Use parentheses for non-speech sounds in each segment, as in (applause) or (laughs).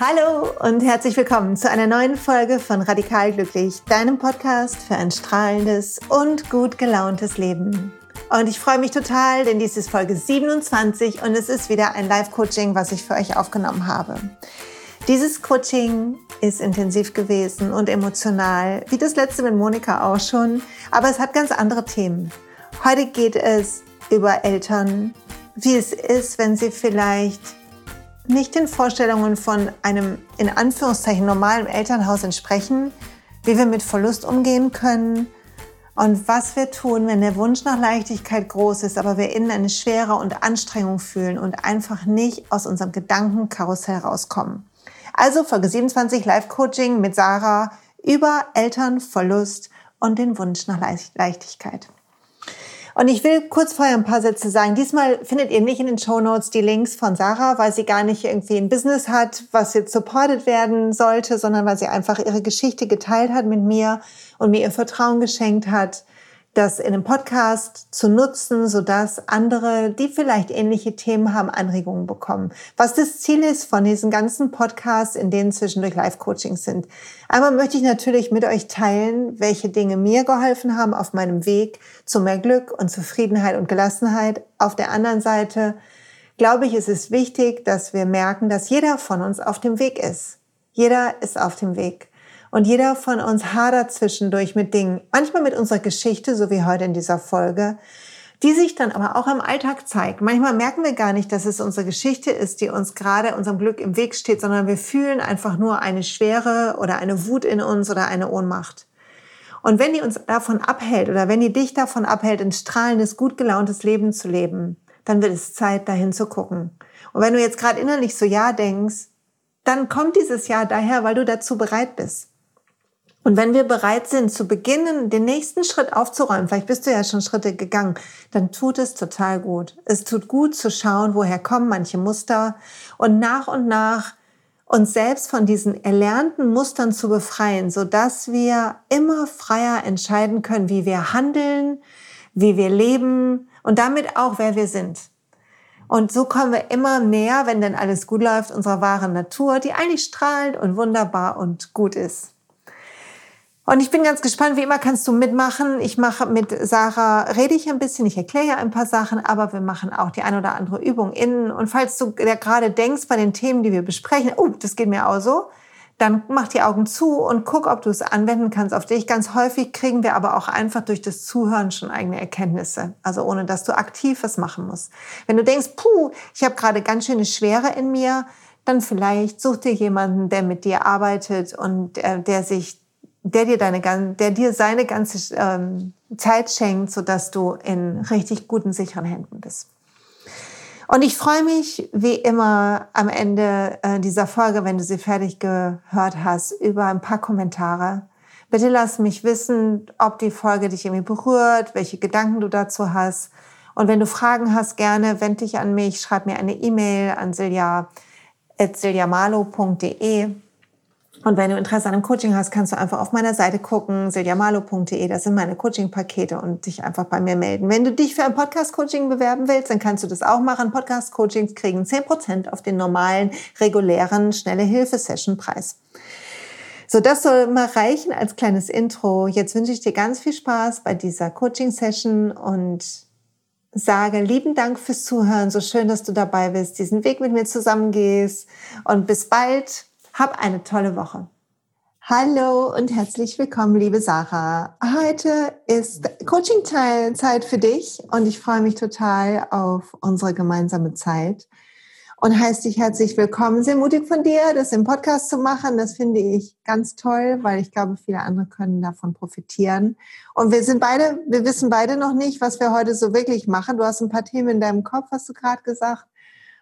Hallo und herzlich willkommen zu einer neuen Folge von Radikal Glücklich, deinem Podcast für ein strahlendes und gut gelauntes Leben. Und ich freue mich total, denn dies ist Folge 27 und es ist wieder ein Live-Coaching, was ich für euch aufgenommen habe. Dieses Coaching ist intensiv gewesen und emotional, wie das letzte mit Monika auch schon, aber es hat ganz andere Themen. Heute geht es über Eltern, wie es ist, wenn sie vielleicht nicht den Vorstellungen von einem in Anführungszeichen normalen Elternhaus entsprechen, wie wir mit Verlust umgehen können und was wir tun, wenn der Wunsch nach Leichtigkeit groß ist, aber wir innen eine Schwere und Anstrengung fühlen und einfach nicht aus unserem Gedankenkarussell rauskommen. Also Folge 27 Live-Coaching mit Sarah über Eltern, Verlust und den Wunsch nach Leichtigkeit. Und ich will kurz vorher ein paar Sätze sagen. Diesmal findet ihr nicht in den Show Notes die Links von Sarah, weil sie gar nicht irgendwie ein Business hat, was jetzt supported werden sollte, sondern weil sie einfach ihre Geschichte geteilt hat mit mir und mir ihr Vertrauen geschenkt hat das in einem Podcast zu nutzen, sodass andere, die vielleicht ähnliche Themen haben, Anregungen bekommen. Was das Ziel ist von diesen ganzen Podcasts, in denen zwischendurch Live-Coachings sind. Einmal möchte ich natürlich mit euch teilen, welche Dinge mir geholfen haben auf meinem Weg zu mehr Glück und Zufriedenheit und Gelassenheit. Auf der anderen Seite glaube ich, ist es wichtig, dass wir merken, dass jeder von uns auf dem Weg ist. Jeder ist auf dem Weg. Und jeder von uns hadert zwischendurch mit Dingen, manchmal mit unserer Geschichte, so wie heute in dieser Folge, die sich dann aber auch im Alltag zeigt. Manchmal merken wir gar nicht, dass es unsere Geschichte ist, die uns gerade unserem Glück im Weg steht, sondern wir fühlen einfach nur eine Schwere oder eine Wut in uns oder eine Ohnmacht. Und wenn die uns davon abhält oder wenn die dich davon abhält, ein strahlendes, gut gelauntes Leben zu leben, dann wird es Zeit, dahin zu gucken. Und wenn du jetzt gerade innerlich so Ja denkst, dann kommt dieses Ja daher, weil du dazu bereit bist. Und wenn wir bereit sind, zu beginnen, den nächsten Schritt aufzuräumen, vielleicht bist du ja schon Schritte gegangen, dann tut es total gut. Es tut gut zu schauen, woher kommen manche Muster und nach und nach uns selbst von diesen erlernten Mustern zu befreien, so dass wir immer freier entscheiden können, wie wir handeln, wie wir leben und damit auch, wer wir sind. Und so kommen wir immer näher, wenn denn alles gut läuft, unserer wahren Natur, die eigentlich strahlend und wunderbar und gut ist. Und ich bin ganz gespannt, wie immer kannst du mitmachen. Ich mache mit Sarah, rede ich ein bisschen, ich erkläre ja ein paar Sachen, aber wir machen auch die ein oder andere Übung innen. Und falls du gerade denkst bei den Themen, die wir besprechen, oh, das geht mir auch so, dann mach die Augen zu und guck, ob du es anwenden kannst auf dich. Ganz häufig kriegen wir aber auch einfach durch das Zuhören schon eigene Erkenntnisse, also ohne dass du aktiv was machen musst. Wenn du denkst, puh, ich habe gerade ganz schöne Schwere in mir, dann vielleicht such dir jemanden, der mit dir arbeitet und äh, der sich der dir deine, der dir seine ganze ähm, Zeit schenkt, so dass du in richtig guten, sicheren Händen bist. Und ich freue mich wie immer am Ende äh, dieser Folge, wenn du sie fertig gehört hast, über ein paar Kommentare. Bitte lass mich wissen, ob die Folge dich irgendwie berührt, welche Gedanken du dazu hast. Und wenn du Fragen hast, gerne wende dich an mich, schreib mir eine E-Mail an silja.siljamalo.de und wenn du Interesse an einem Coaching hast, kannst du einfach auf meiner Seite gucken, siljamalo.de, das sind meine Coaching-Pakete und dich einfach bei mir melden. Wenn du dich für ein Podcast-Coaching bewerben willst, dann kannst du das auch machen. Podcast-Coachings kriegen 10% auf den normalen, regulären, schnelle Hilfe-Session-Preis. So, das soll mal reichen als kleines Intro. Jetzt wünsche ich dir ganz viel Spaß bei dieser Coaching-Session und sage lieben Dank fürs Zuhören. So schön, dass du dabei bist, diesen Weg mit mir zusammengehst und bis bald. Hab eine tolle Woche. Hallo und herzlich willkommen, liebe Sarah. Heute ist Coaching-Zeit für dich und ich freue mich total auf unsere gemeinsame Zeit und heiße dich herzlich willkommen. Sehr mutig von dir, das im Podcast zu machen. Das finde ich ganz toll, weil ich glaube, viele andere können davon profitieren. Und wir sind beide, wir wissen beide noch nicht, was wir heute so wirklich machen. Du hast ein paar Themen in deinem Kopf, hast du gerade gesagt.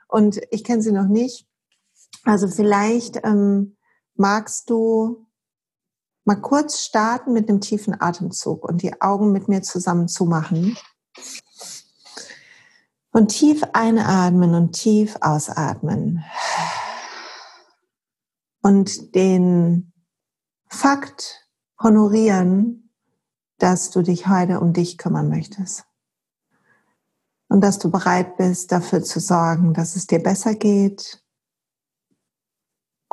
Und ich kenne sie noch nicht. Also vielleicht ähm, magst du mal kurz starten mit einem tiefen Atemzug und die Augen mit mir zusammen zumachen. Und tief einatmen und tief ausatmen. Und den Fakt honorieren, dass du dich heute um dich kümmern möchtest. Und dass du bereit bist, dafür zu sorgen, dass es dir besser geht,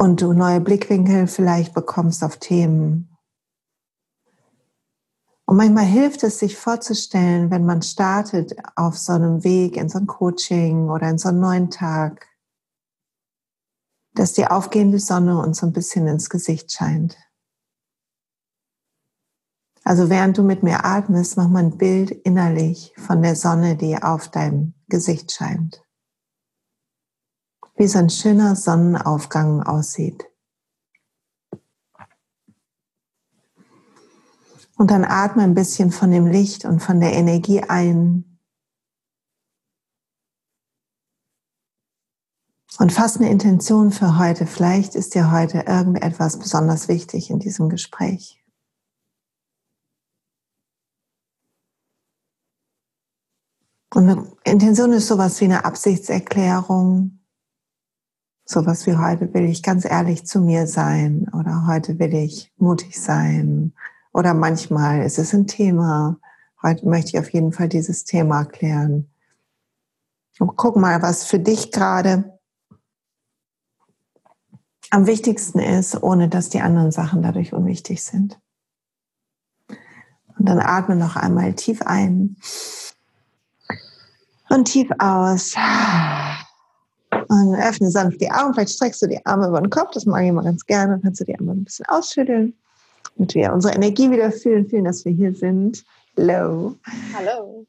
und du neue Blickwinkel vielleicht bekommst auf Themen. Und manchmal hilft es, sich vorzustellen, wenn man startet auf so einem Weg in so ein Coaching oder in so einen neuen Tag, dass die aufgehende Sonne uns so ein bisschen ins Gesicht scheint. Also während du mit mir atmest, mach mal ein Bild innerlich von der Sonne, die auf deinem Gesicht scheint. Wie so ein schöner Sonnenaufgang aussieht. Und dann atme ein bisschen von dem Licht und von der Energie ein. Und fass eine Intention für heute. Vielleicht ist dir heute irgendetwas besonders wichtig in diesem Gespräch. Und eine Intention ist sowas wie eine Absichtserklärung. Sowas wie heute will ich ganz ehrlich zu mir sein oder heute will ich mutig sein oder manchmal ist es ein Thema. Heute möchte ich auf jeden Fall dieses Thema klären. Und guck mal, was für dich gerade am wichtigsten ist, ohne dass die anderen Sachen dadurch unwichtig sind. Und dann atme noch einmal tief ein und tief aus. Und öffne sanft die Augen. Vielleicht streckst du die Arme über den Kopf. Das mag ich immer ganz gerne. Dann kannst du die Arme ein bisschen ausschütteln damit wir unsere Energie wieder fühlen, fühlen, dass wir hier sind. Hallo. Hallo.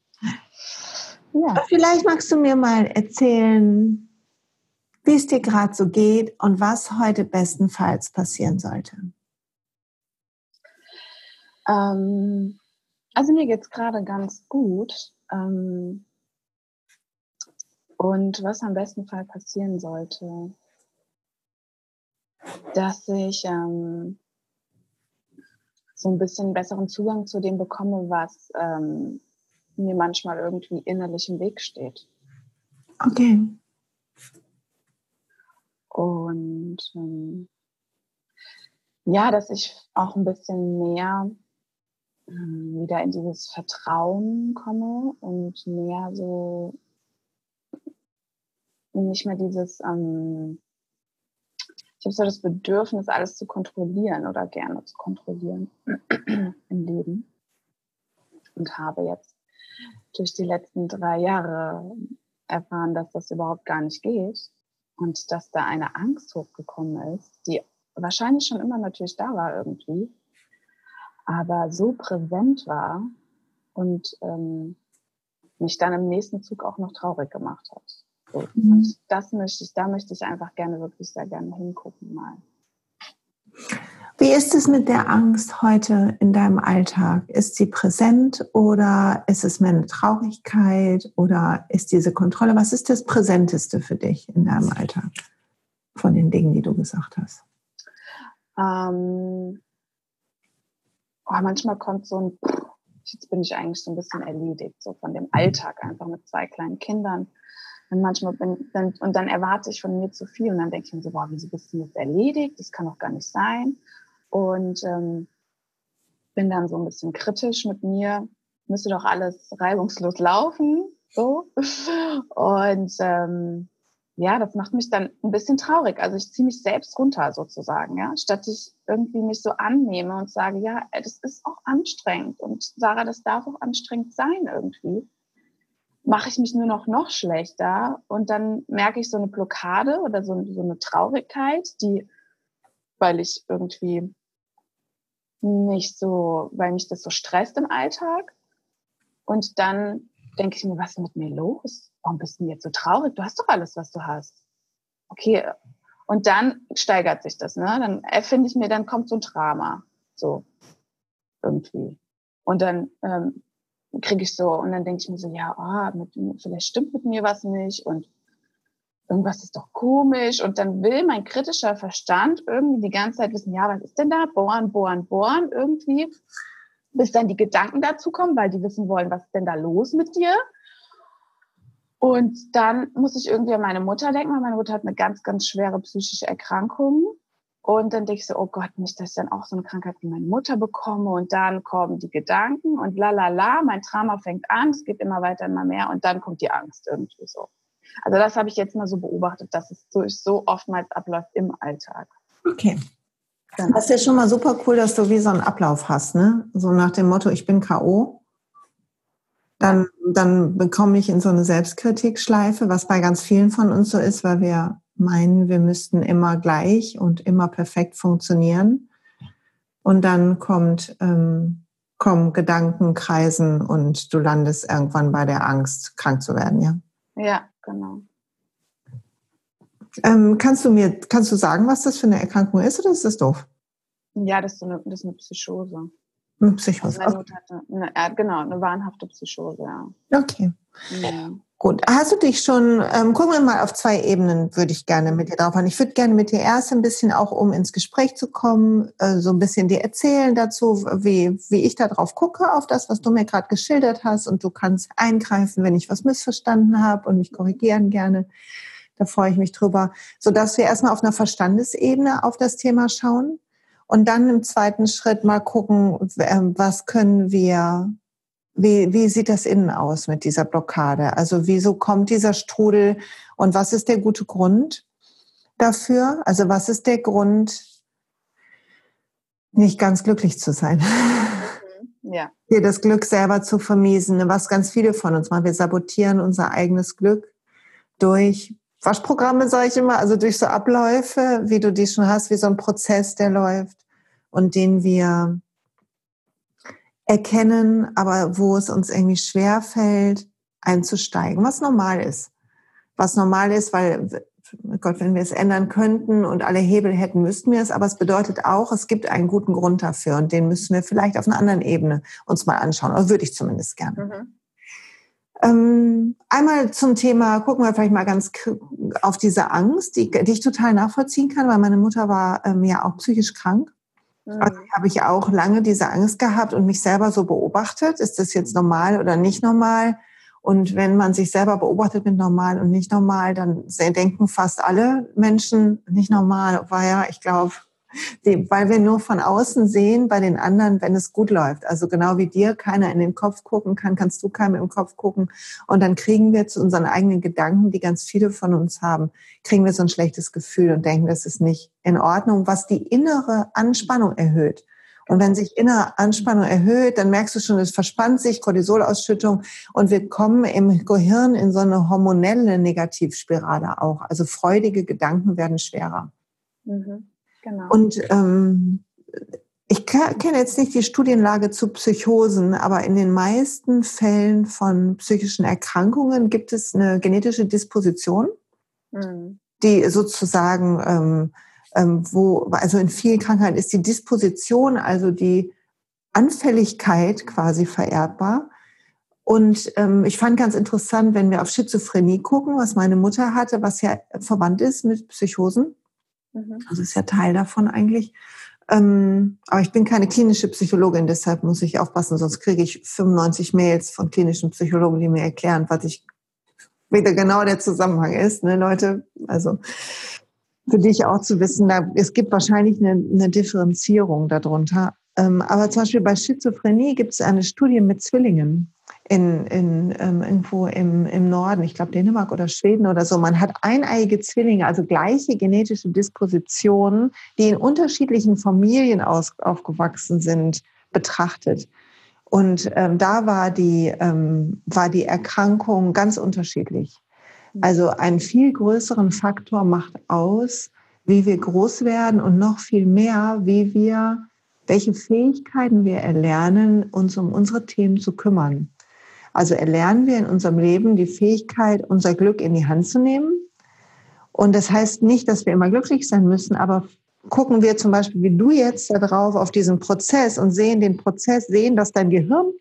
Ja. Vielleicht magst du mir mal erzählen, wie es dir gerade so geht und was heute bestenfalls passieren sollte. Ähm, also mir geht es gerade ganz gut. Ähm, und was am besten Fall passieren sollte, dass ich ähm, so ein bisschen besseren Zugang zu dem bekomme, was ähm, mir manchmal irgendwie innerlich im Weg steht. Okay. Und ähm, ja, dass ich auch ein bisschen mehr ähm, wieder in dieses Vertrauen komme und mehr so nicht mehr dieses ähm, ich habe so das Bedürfnis, alles zu kontrollieren oder gerne zu kontrollieren (clears throat) im Leben. Und habe jetzt durch die letzten drei Jahre erfahren, dass das überhaupt gar nicht geht und dass da eine Angst hochgekommen ist, die wahrscheinlich schon immer natürlich da war irgendwie, aber so präsent war und ähm, mich dann im nächsten Zug auch noch traurig gemacht hat. So. Mhm. Und das möchte ich, da möchte ich einfach gerne wirklich sehr gerne hingucken mal. Wie ist es mit der Angst heute in deinem Alltag? Ist sie präsent oder ist es mehr eine Traurigkeit oder ist diese Kontrolle? Was ist das Präsenteste für dich in deinem Alltag von den Dingen, die du gesagt hast? Ähm, oh, manchmal kommt so ein, jetzt bin ich eigentlich so ein bisschen erledigt, so von dem Alltag einfach mit zwei kleinen Kindern. Und manchmal bin, dann, und dann erwarte ich von mir zu viel und dann denke ich mir so, boah, wieso bist du jetzt erledigt? Das kann doch gar nicht sein. Und ähm, bin dann so ein bisschen kritisch mit mir. Müsste doch alles reibungslos laufen, so. Und ähm, ja, das macht mich dann ein bisschen traurig. Also ich ziehe mich selbst runter sozusagen, ja, statt ich irgendwie mich so annehme und sage, ja, das ist auch anstrengend und Sarah, das darf auch anstrengend sein irgendwie mache ich mich nur noch noch schlechter und dann merke ich so eine Blockade oder so, so eine Traurigkeit, die, weil ich irgendwie nicht so, weil mich das so stresst im Alltag. Und dann denke ich mir, was ist mit mir los? Warum bist du jetzt so traurig? Du hast doch alles, was du hast. Okay. Und dann steigert sich das, ne? Dann erfinde ich mir, dann kommt so ein Drama. So. Irgendwie. Und dann ähm, kriege ich so, und dann denke ich mir so, ja, oh, mit, vielleicht stimmt mit mir was nicht und irgendwas ist doch komisch. Und dann will mein kritischer Verstand irgendwie die ganze Zeit wissen, ja, was ist denn da? Bohren, bohren, bohren irgendwie. Bis dann die Gedanken dazu kommen, weil die wissen wollen, was ist denn da los mit dir? Und dann muss ich irgendwie an meine Mutter denken, weil meine Mutter hat eine ganz, ganz schwere psychische Erkrankung. Und dann denke ich so, oh Gott, nicht, dass ich dann auch so eine Krankheit wie meine Mutter bekomme. Und dann kommen die Gedanken und la la la, mein Trauma fängt an, es geht immer weiter, immer mehr und dann kommt die Angst irgendwie so. Also das habe ich jetzt mal so beobachtet, dass es so, so oftmals abläuft im Alltag. Okay. Das ist ja schon mal super cool, dass du wie so einen Ablauf hast, ne? So nach dem Motto, ich bin K.O. Dann, dann bekomme ich in so eine Selbstkritikschleife, was bei ganz vielen von uns so ist, weil wir meinen, wir müssten immer gleich und immer perfekt funktionieren. Und dann kommt, ähm, kommen Gedanken, Kreisen und du landest irgendwann bei der Angst, krank zu werden, ja? Ja, genau. Ähm, kannst du mir, kannst du sagen, was das für eine Erkrankung ist oder ist das doof? Ja, das ist, eine, das ist eine Psychose. Eine Psychose. Also meine Mutter hatte eine, genau, eine wahnhafte Psychose, ja. Okay. Ja. Gut. Hast du dich schon, ähm, gucken wir mal auf zwei Ebenen, würde ich gerne mit dir drauf haben. Ich würde gerne mit dir erst ein bisschen auch, um ins Gespräch zu kommen, äh, so ein bisschen dir erzählen dazu, wie, wie ich da drauf gucke, auf das, was du mir gerade geschildert hast. Und du kannst eingreifen, wenn ich was missverstanden habe und mich korrigieren gerne. Da freue ich mich drüber, sodass wir erstmal auf einer Verstandesebene auf das Thema schauen und dann im zweiten Schritt mal gucken, ähm, was können wir, wie, wie sieht das innen aus mit dieser Blockade? Also wieso kommt dieser Strudel und was ist der gute Grund dafür? Also was ist der Grund, nicht ganz glücklich zu sein? (laughs) Mhm. Ja. Dir das Glück selber zu vermiesen, was ganz viele von uns machen. Wir sabotieren unser eigenes Glück durch Waschprogramme, sage ich immer, also durch so Abläufe, wie du die schon hast, wie so ein Prozess, der läuft und den wir erkennen, aber wo es uns irgendwie schwer fällt, einzusteigen, was normal ist. Was normal ist, weil, Gott, wenn wir es ändern könnten und alle Hebel hätten, müssten wir es, aber es bedeutet auch, es gibt einen guten Grund dafür und den müssen wir vielleicht auf einer anderen Ebene uns mal anschauen, oder würde ich zumindest gerne. Mhm. Ähm, einmal zum Thema, gucken wir vielleicht mal ganz auf diese Angst, die, die ich total nachvollziehen kann, weil meine Mutter war ähm, ja auch psychisch krank. Mhm. Also habe ich auch lange diese Angst gehabt und mich selber so beobachtet. Ist das jetzt normal oder nicht normal? Und wenn man sich selber beobachtet mit normal und nicht normal, dann denken fast alle Menschen nicht normal. War ja, ich glaube, weil wir nur von außen sehen bei den anderen, wenn es gut läuft. Also genau wie dir keiner in den Kopf gucken kann, kannst du keinem im Kopf gucken. Und dann kriegen wir zu unseren eigenen Gedanken, die ganz viele von uns haben, kriegen wir so ein schlechtes Gefühl und denken, das ist nicht in Ordnung, was die innere Anspannung erhöht. Und wenn sich innere Anspannung erhöht, dann merkst du schon, es verspannt sich, Cortisolausschüttung und wir kommen im Gehirn in so eine hormonelle Negativspirale auch. Also freudige Gedanken werden schwerer. Mhm. Genau. Und ähm, ich kenne jetzt nicht die Studienlage zu Psychosen, aber in den meisten Fällen von psychischen Erkrankungen gibt es eine genetische Disposition, mhm. die sozusagen, ähm, ähm, wo, also in vielen Krankheiten ist die Disposition, also die Anfälligkeit quasi vererbbar. Und ähm, ich fand ganz interessant, wenn wir auf Schizophrenie gucken, was meine Mutter hatte, was ja verwandt ist mit Psychosen. Mhm. Also ist ja Teil davon eigentlich. Ähm, aber ich bin keine klinische Psychologin, deshalb muss ich aufpassen, sonst kriege ich 95 Mails von klinischen Psychologen, die mir erklären, was ich wieder genau der Zusammenhang ist, ne, Leute. Also für dich auch zu wissen, da, es gibt wahrscheinlich eine, eine Differenzierung darunter. Ähm, aber zum Beispiel bei Schizophrenie gibt es eine Studie mit Zwillingen in, in ähm, irgendwo im, im Norden, ich glaube Dänemark oder Schweden oder so. Man hat eineiige Zwillinge, also gleiche genetische Dispositionen, die in unterschiedlichen Familien aus, aufgewachsen sind, betrachtet. Und ähm, da war die, ähm, war die Erkrankung ganz unterschiedlich. Also einen viel größeren Faktor macht aus, wie wir groß werden und noch viel mehr, wie wir, welche Fähigkeiten wir erlernen, uns um unsere Themen zu kümmern. Also erlernen wir in unserem Leben die Fähigkeit, unser Glück in die Hand zu nehmen. Und das heißt nicht, dass wir immer glücklich sein müssen, aber gucken wir zum Beispiel, wie du jetzt da drauf auf diesen Prozess und sehen den Prozess, sehen, dass dein Gehirn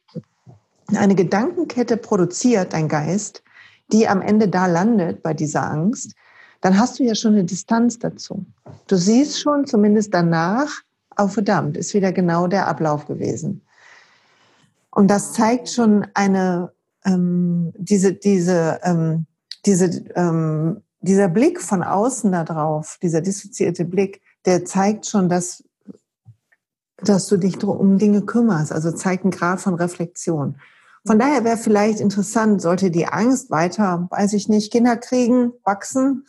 eine Gedankenkette produziert, dein Geist, die am Ende da landet bei dieser Angst, dann hast du ja schon eine Distanz dazu. Du siehst schon zumindest danach, oh verdammt, ist wieder genau der Ablauf gewesen. Und das zeigt schon eine, ähm, diese, diese, ähm, diese, ähm, dieser Blick von außen da drauf, dieser dissoziierte Blick, der zeigt schon, dass, dass du dich um Dinge kümmerst, also zeigt einen Grad von Reflexion. Von daher wäre vielleicht interessant, sollte die Angst weiter, weiß ich nicht, Kinder kriegen, wachsen,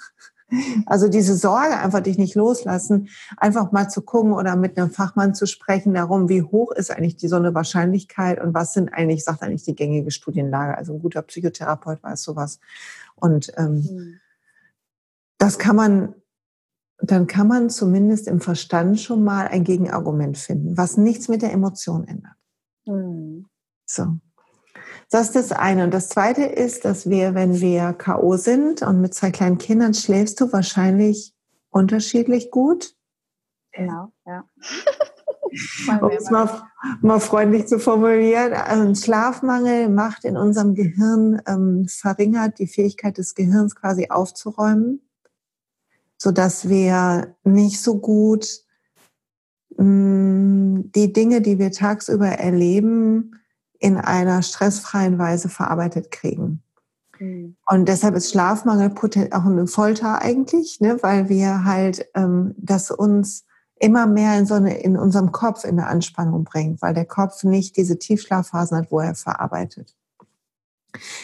Also diese Sorge, einfach dich nicht loslassen, einfach mal zu gucken oder mit einem Fachmann zu sprechen darum, wie hoch ist eigentlich die so eine Wahrscheinlichkeit und was sind eigentlich, sagt eigentlich die gängige Studienlage. Also ein guter Psychotherapeut weiß sowas. Und ähm, mhm. das kann man, dann kann man zumindest im Verstand schon mal ein Gegenargument finden, was nichts mit der Emotion ändert. Mhm. So. Das ist das eine. Und das zweite ist, dass wir, wenn wir K.O. sind und mit zwei kleinen Kindern schläfst du wahrscheinlich unterschiedlich gut. Genau, ja. (laughs) um es mal, mal freundlich zu formulieren, ein Schlafmangel macht in unserem Gehirn, ähm, verringert die Fähigkeit des Gehirns quasi aufzuräumen, sodass wir nicht so gut mh, mm, die Dinge, die wir tagsüber erleben, in einer stressfreien Weise verarbeitet kriegen. Mhm. Und deshalb ist Schlafmangel auch eine Folter eigentlich, ne, weil wir halt ähm, das uns immer mehr in so eine, in unserem Kopf in eine Anspannung bringt, weil der Kopf nicht diese Tiefschlafphasen hat, wo er verarbeitet.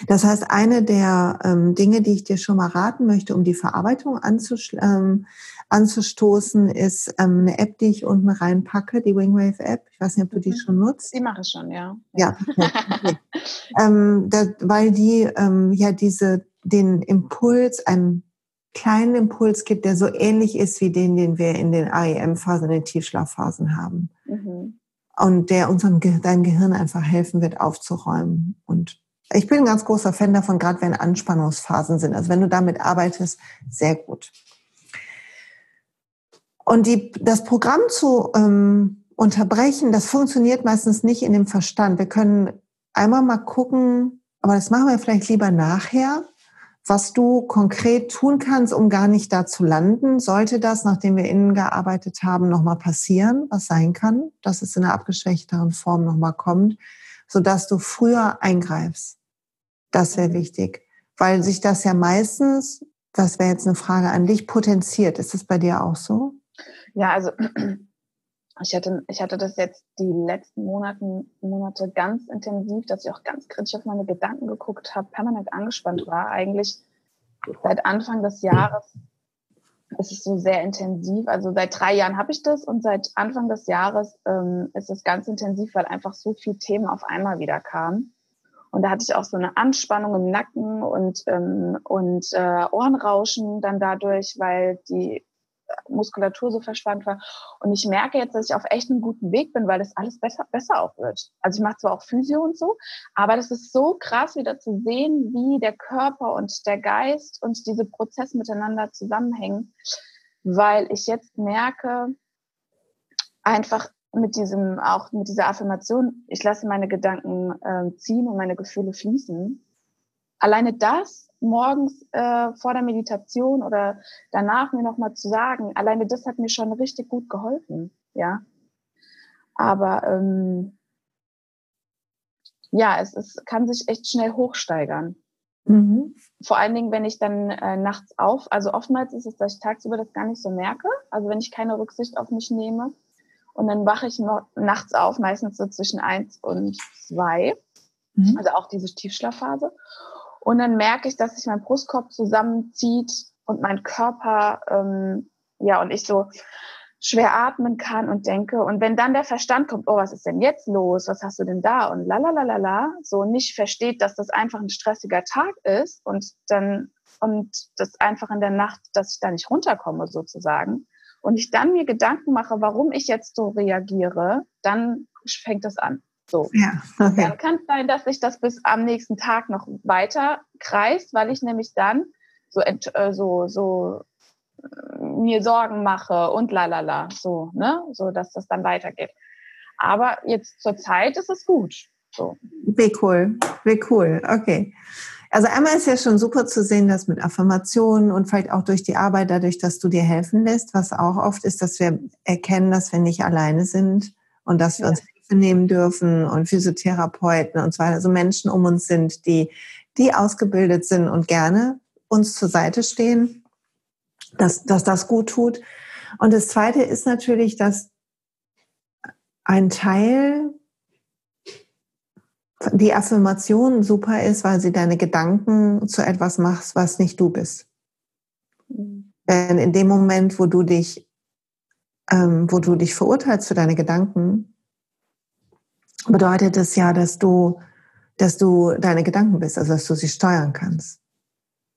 Das heißt, eine der ähm, Dinge, die ich dir schon mal raten möchte, um die Verarbeitung ähm, anzustoßen, ist ähm, eine App, die ich unten reinpacke, die Wingwave App. Ich weiß nicht, ob du die mhm. schon nutzt. Die mache ich schon, ja. Ja, okay. (laughs) ähm, da, weil die ähm, ja diese den Impuls, einen kleinen Impuls gibt, der so ähnlich ist wie den, den wir in den AEM-Phasen, in den Tiefschlafphasen haben. Mhm. Und der unserem deinem Gehirn einfach helfen wird, aufzuräumen. Und ich bin ein ganz großer Fan davon, gerade wenn Anspannungsphasen sind. Also wenn du damit arbeitest, sehr gut. Und die, das Programm zu ähm, unterbrechen, das funktioniert meistens nicht in dem Verstand. Wir können einmal mal gucken, aber das machen wir vielleicht lieber nachher, was du konkret tun kannst, um gar nicht da zu landen. Sollte das, nachdem wir innen gearbeitet haben, nochmal passieren, was sein kann, dass es in einer abgeschwächteren Form nochmal kommt, sodass du früher eingreifst. Das wäre wichtig, weil sich das ja meistens, das wäre jetzt eine Frage an dich, potenziert. Ist das bei dir auch so? Ja, also (clears throat) ich hatte, ich hatte das jetzt die letzten Monaten, Monate ganz intensiv, dass ich auch ganz kritisch auf meine Gedanken geguckt habe, permanent angespannt war. Eigentlich seit Anfang des Jahres ist es so sehr intensiv. Also seit drei Jahren habe ich das und seit Anfang des Jahres ähm, ist es ganz intensiv, weil einfach so viele Themen auf einmal wieder kamen. Und da hatte ich auch so eine Anspannung im Nacken und, ähm, und äh, Ohrenrauschen dann dadurch, weil die Muskulatur so verspannt war. Und ich merke jetzt, dass ich auf echt einem guten Weg bin, weil das alles besser, besser auch wird. Also ich mache zwar auch Physio und so, aber das ist so krass wieder zu sehen, wie der Körper und der Geist und diese Prozesse miteinander zusammenhängen, weil ich jetzt merke, einfach mit diesem, auch mit dieser Affirmation, ich lasse meine Gedanken äh, ziehen und meine Gefühle fließen. Alleine das morgens äh, vor der Meditation oder danach mir nochmal zu sagen, alleine das hat mir schon richtig gut geholfen, ja. Aber ähm, ja, es, es kann sich echt schnell hochsteigern. Mhm. Vor allen Dingen, wenn ich dann äh, nachts auf, also oftmals ist es, dass ich tagsüber das gar nicht so merke, also wenn ich keine Rücksicht auf mich nehme. Und dann wache ich noch nachts auf, meistens so zwischen eins und zwei, mhm. also auch diese Tiefschlafphase. Und dann merke ich, dass sich mein Brustkorb zusammenzieht und mein Körper, ähm, ja, und ich so schwer atmen kann und denke. Und wenn dann der Verstand kommt, oh, was ist denn jetzt los? Was hast du denn da? Und la la la la la, so nicht versteht, dass das einfach ein stressiger Tag ist und dann und das einfach in der Nacht, dass ich da nicht runterkomme sozusagen. Und ich dann mir Gedanken mache, warum ich jetzt so reagiere, dann fängt das an. So. Ja, okay. Dann kann es sein, dass sich das bis am nächsten Tag noch weiter kreist, weil ich nämlich dann so, äh, so, so äh, mir Sorgen mache und lalala, so, ne, so dass das dann weitergeht. Aber jetzt zur Zeit ist es gut. So. Wie cool, wie cool, okay. Also einmal ist ja schon super zu sehen, dass mit Affirmationen und vielleicht auch durch die Arbeit, dadurch, dass du dir helfen lässt, was auch oft ist, dass wir erkennen, dass wir nicht alleine sind und dass wir ja. uns nehmen dürfen und Physiotherapeuten und so weiter, also Menschen um uns sind, die, die ausgebildet sind und gerne uns zur Seite stehen, dass, dass das gut tut. Und das Zweite ist natürlich, dass ein Teil die Affirmation super ist, weil sie deine Gedanken zu etwas machst, was nicht du bist. Denn in dem Moment, wo du dich, ähm, wo du dich verurteilst für deine Gedanken, bedeutet es ja, dass du, dass du deine Gedanken bist, also dass du sie steuern kannst.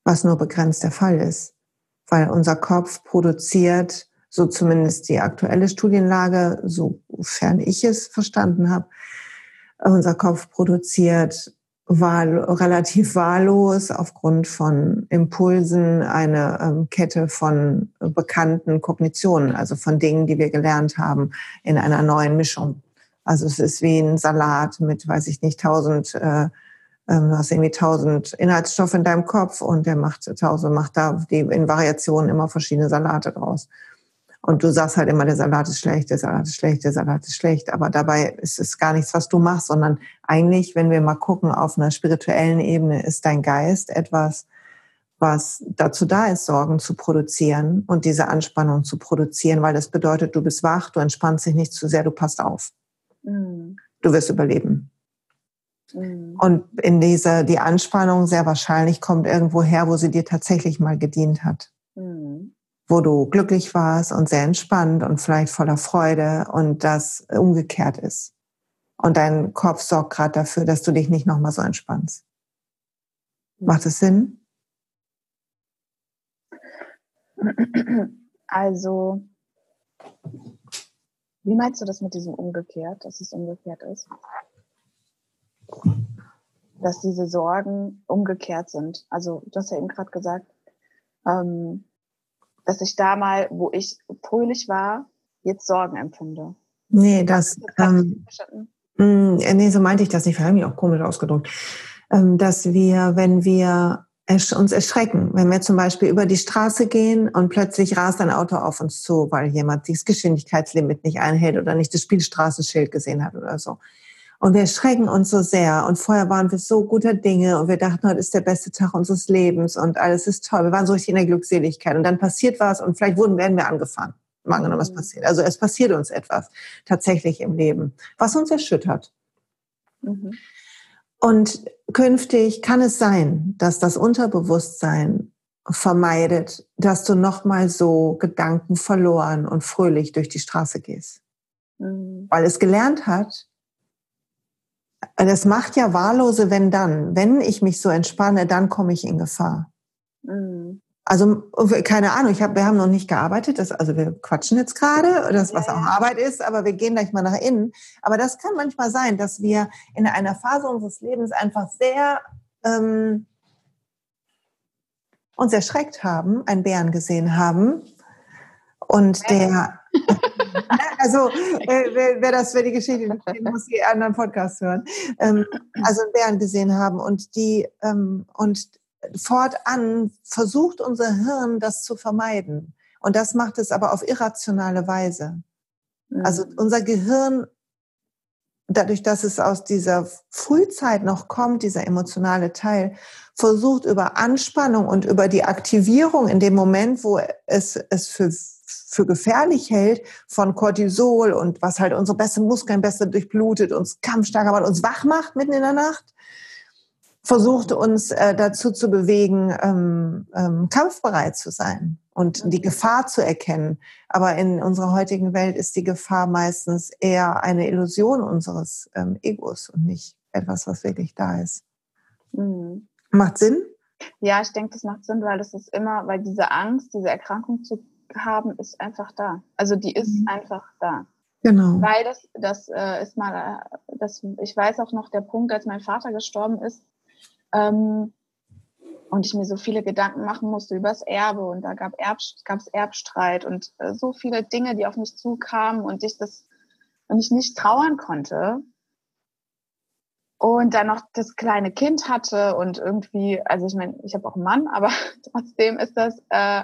Was nur begrenzt der Fall ist. Weil unser Kopf produziert, so zumindest die aktuelle Studienlage, sofern ich es verstanden habe, unser Kopf produziert wahl, relativ wahllos aufgrund von Impulsen eine ähm, Kette von bekannten Kognitionen, also von Dingen, die wir gelernt haben, in einer neuen Mischung. Also es ist wie ein Salat mit, weiß ich nicht, tausend, äh, äh, du hast irgendwie tausend Inhaltsstoffe in deinem Kopf und der macht tausend, macht da die in Variationen immer verschiedene Salate draus. Und du sagst halt immer, der Salat ist schlecht, der Salat ist schlecht, der Salat ist schlecht. Aber dabei ist es gar nichts, was du machst, sondern eigentlich, wenn wir mal gucken, auf einer spirituellen Ebene ist dein Geist etwas, was dazu da ist, Sorgen zu produzieren und diese Anspannung zu produzieren, weil das bedeutet, du bist wach, du entspannst dich nicht zu sehr, du passt auf. Mhm. Du wirst überleben. Mhm. Und in dieser, die Anspannung sehr wahrscheinlich kommt irgendwo her, wo sie dir tatsächlich mal gedient hat. Mhm wo du glücklich warst und sehr entspannt und vielleicht voller Freude und das umgekehrt ist. Und dein Kopf sorgt gerade dafür, dass du dich nicht nochmal so entspannst. Macht es Sinn? Also, wie meinst du das mit diesem umgekehrt, dass es umgekehrt ist? Dass diese Sorgen umgekehrt sind. Also, du hast ja eben gerade gesagt, ähm, dass ich da mal, wo ich fröhlich war, jetzt Sorgen empfinde. Nee, das, ähm, mh, mm, nee, so meinte ich das nicht, ich habe mich auch komisch ausgedrückt, ähm, dass wir, wenn wir uns erschrecken, wenn wir zum Beispiel über die Straße gehen und plötzlich rast ein Auto auf uns zu, weil jemand das Geschwindigkeitslimit nicht einhält oder nicht das Spielstraßenschild gesehen hat oder so. Und wir schrecken uns so sehr. Und vorher waren wir so guter Dinge und wir dachten, heute ist der beste Tag unseres Lebens und alles ist toll. Wir waren so richtig in der Glückseligkeit. Und dann passiert was und vielleicht wurden, werden wir angefangen. Mal angenommen, was mhm. passiert. Also es passiert uns etwas tatsächlich im Leben, was uns erschüttert. Mhm. Und künftig kann es sein, dass das Unterbewusstsein vermeidet, dass du nochmal so Gedanken verloren und fröhlich durch die Straße gehst. Mhm. Weil es gelernt hat, das macht ja wahllose, wenn dann. Wenn ich mich so entspanne, dann komme ich in Gefahr. Mhm. Also keine Ahnung, ich hab, wir haben noch nicht gearbeitet, das, also wir quatschen jetzt gerade, das was auch Arbeit ist, aber wir gehen gleich mal nach innen. Aber das kann manchmal sein, dass wir in einer Phase unseres Lebens einfach sehr ähm, uns erschreckt haben, einen Bären gesehen haben und der (laughs) also äh, wer, das, wer die Geschichte nicht kennt, muss die anderen Podcasts hören. Ähm, also einen Bären gesehen haben und die ähm, und fortan versucht unser Hirn das zu vermeiden. Und das macht es aber auf irrationale Weise. Also mhm. unser Gehirn, dadurch, dass es aus dieser Frühzeit noch kommt, dieser emotionale Teil, versucht über Anspannung und über die Aktivierung in dem Moment, wo es, es für für gefährlich hält von Cortisol und was halt unsere besten Muskeln besser durchblutet, uns kampfstarker macht, uns wach macht mitten in der Nacht, versucht uns äh, dazu zu bewegen, ähm, ähm, kampfbereit zu sein und die Gefahr zu erkennen. Aber in unserer heutigen Welt ist die Gefahr meistens eher eine Illusion unseres ähm, Egos und nicht etwas, was wirklich da ist. Mhm. Macht Sinn? Ja, ich denke, das macht Sinn, weil das ist immer, weil diese Angst, diese Erkrankung zu haben, ist einfach da. Also die ist mhm. einfach da. Genau. Weil das, das äh, ist mal, äh, das, ich weiß auch noch der Punkt, als mein Vater gestorben ist ähm, und ich mir so viele Gedanken machen musste übers Erbe. Und da gab Erb, gab's Erbstreit und äh, so viele Dinge, die auf mich zukamen und ich das und ich nicht trauern konnte. Und dann noch das kleine Kind hatte und irgendwie, also ich meine, ich habe auch einen Mann, (laughs) aber trotzdem ist das äh,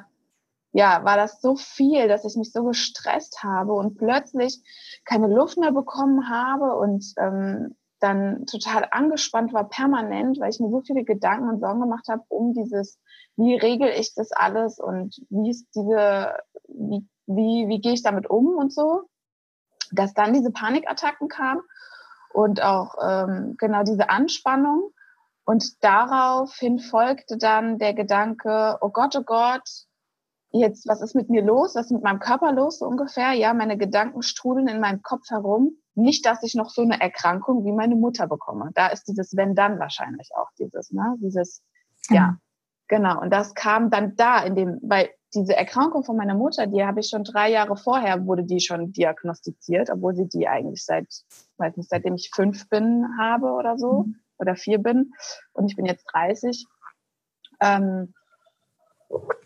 ja, war das so viel, dass ich mich so gestresst habe und plötzlich keine Luft mehr bekommen habe. Und ähm, dann total angespannt war permanent, weil ich mir so viele Gedanken und Sorgen gemacht habe um dieses, wie regel ich das alles und wie ist diese, wie, wie, wie gehe ich damit um und so, dass dann diese Panikattacken kamen und auch ähm, genau diese Anspannung. Und daraufhin folgte dann der Gedanke, oh Gott, oh Gott, jetzt, was ist mit mir los? Was ist mit meinem Körper los, so ungefähr? Ja, meine Gedanken strudeln in meinem Kopf herum. Nicht, dass ich noch so eine Erkrankung wie meine Mutter bekomme. Da ist dieses Wenn dann wahrscheinlich auch dieses, ne? Dieses, ja, ja genau. Und das kam dann da in dem, weil diese Erkrankung von meiner Mutter, die habe ich schon drei Jahre vorher, wurde die schon diagnostiziert, obwohl sie die eigentlich seit, weiß nicht, seitdem ich fünf bin, habe oder so, mhm. oder vier bin. Und ich bin jetzt 30. Ähm,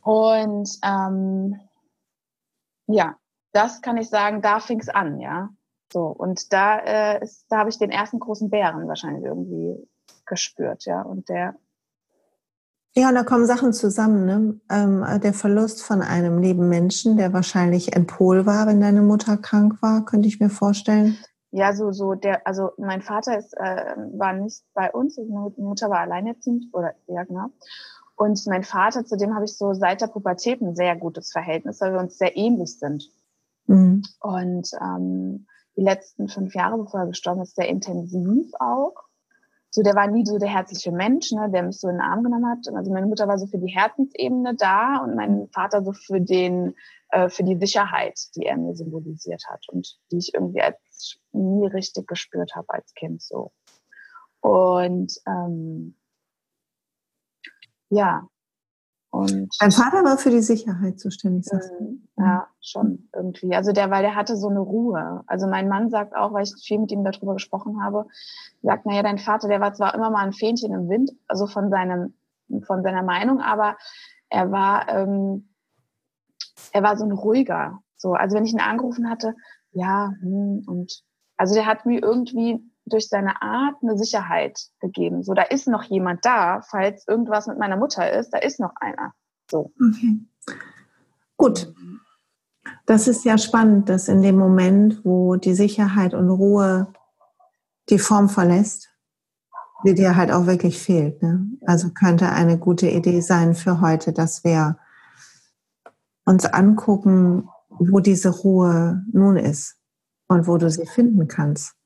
und ähm, ja, das kann ich sagen, da fing es an, ja. So, und da, äh, ist, da habe ich den ersten großen Bären wahrscheinlich irgendwie gespürt, ja. Und der ja, und da kommen Sachen zusammen. Ne? Ähm, der Verlust von einem lieben Menschen, der wahrscheinlich ein Pol war, wenn deine Mutter krank war, könnte ich mir vorstellen. Ja, so, so der, also mein Vater ist, äh, war nicht bei uns, meine Mutter war alleinerziehend, oder ja, genau. Und mein Vater, zu dem habe ich so seit der Pubertät ein sehr gutes Verhältnis, weil wir uns sehr ähnlich sind. Mhm. Und ähm, die letzten fünf Jahre, bevor er gestorben ist, sehr intensiv auch so, der war nie so der herzliche Mensch, ne, der mich so in den Arm genommen hat. Also meine Mutter war so für die Herzensebene da und mein Vater so für den, äh, für die Sicherheit, die er mir symbolisiert hat und die ich irgendwie als nie richtig gespürt habe als Kind so. Und ähm, ja, und Dein Vater war für die Sicherheit zuständig, sagst du? Mhm. Ja, schon irgendwie. Also der, weil der hatte so eine Ruhe. Also mein Mann sagt auch, weil ich viel mit ihm darüber gesprochen habe, sagt, naja, dein Vater, der war zwar immer mal ein Fähnchen im Wind, also von seinem, von seiner Meinung, aber er war, ähm, er war so ein ruhiger. So, also wenn ich ihn angerufen hatte, ja, hm, und also der hat mir irgendwie durch seine Art eine Sicherheit gegeben. So, da ist noch jemand da, falls irgendwas mit meiner Mutter ist, da ist noch einer. So. Okay. Gut. Das ist ja spannend, dass in dem Moment, wo die Sicherheit und Ruhe die Form verlässt, die dir halt auch wirklich fehlt. Ne? Also könnte eine gute Idee sein für heute, dass wir uns angucken, wo diese Ruhe nun ist und wo du sie finden kannst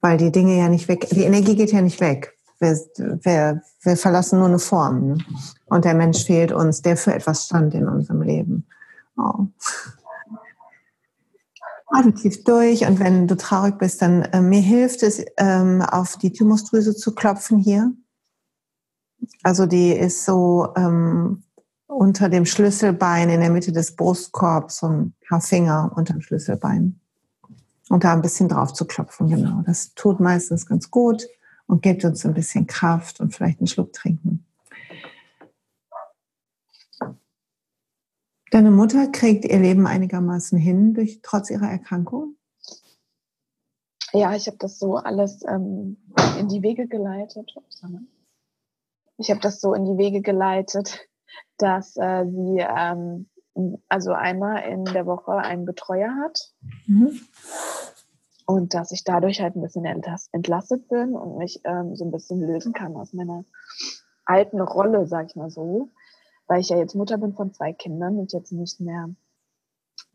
weil die Dinge ja nicht weg, die Energie geht ja nicht weg. Wir, wir, wir verlassen nur eine Form. Ne? Und der Mensch fehlt uns, der für etwas stand in unserem Leben. Oh. Atme tief durch und wenn du traurig bist, dann äh, mir hilft es, ähm, auf die Thymusdrüse zu klopfen hier. Also die ist so ähm, unter dem Schlüsselbein in der Mitte des Brustkorbs, so ein paar Finger unter dem Schlüsselbein. Und da ein bisschen drauf zu klopfen, genau. Das tut meistens ganz gut und gibt uns ein bisschen Kraft und vielleicht einen Schluck trinken. Deine Mutter kriegt ihr Leben einigermaßen hin durch trotz ihrer Erkrankung? Ja, ich habe das so alles ähm, in die Wege geleitet. Ich habe das so in die Wege geleitet, dass äh, sie ähm, also einmal in der Woche einen Betreuer hat. Mhm. Und dass ich dadurch halt ein bisschen entlastet bin und mich ähm, so ein bisschen lösen kann aus meiner alten Rolle, sag ich mal so. Weil ich ja jetzt Mutter bin von zwei Kindern und jetzt nicht mehr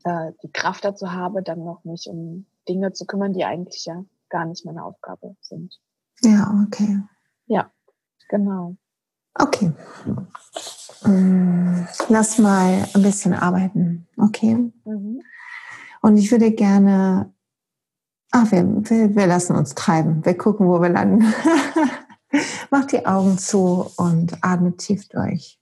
äh, die Kraft dazu habe, dann noch mich um Dinge zu kümmern, die eigentlich ja gar nicht meine Aufgabe sind. Ja, okay. Ja, genau. Okay. Mm, lass mal ein bisschen arbeiten, okay? Mhm. Und ich würde gerne, ach, wir, wir, wir lassen uns treiben. Wir gucken, wo wir landen. (laughs) Mach die Augen zu und atme tief durch.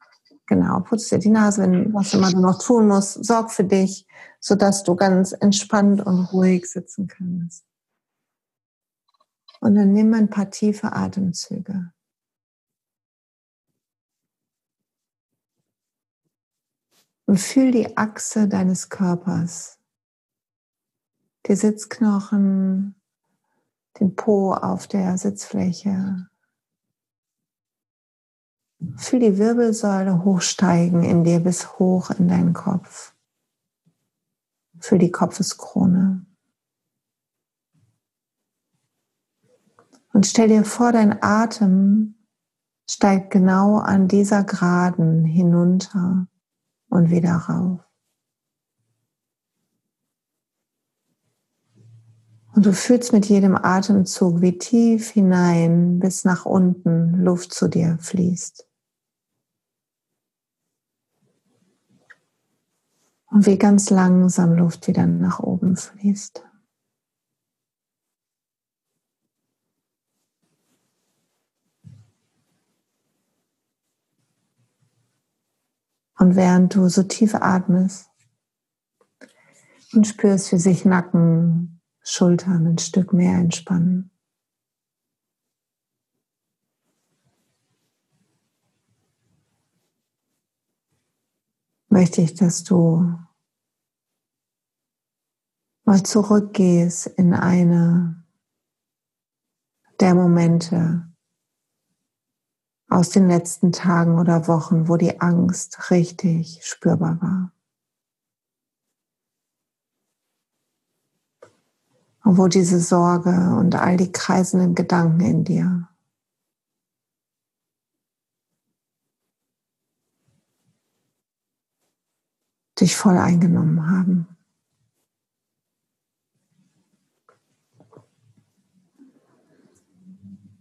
Genau, putz dir die Nase, wenn was immer du noch tun musst. Sorg für dich, sodass du ganz entspannt und ruhig sitzen kannst. Und dann nimm ein paar tiefe Atemzüge. Und fühl die Achse deines Körpers, die Sitzknochen, den Po auf der Sitzfläche. Fühl die Wirbelsäule hochsteigen in dir bis hoch in deinen Kopf. Fühl die Kopfeskrone. Und stell dir vor, dein Atem steigt genau an dieser Geraden hinunter und wieder rauf. Und du fühlst mit jedem Atemzug, wie tief hinein bis nach unten Luft zu dir fließt. Und wie ganz langsam Luft wieder nach oben fließt. Und während du so tief atmest und spürst, wie sich Nacken, Schultern ein Stück mehr entspannen. möchte ich, dass du mal zurückgehst in eine der Momente aus den letzten Tagen oder Wochen, wo die Angst richtig spürbar war. Und wo diese Sorge und all die kreisenden Gedanken in dir dich voll eingenommen haben.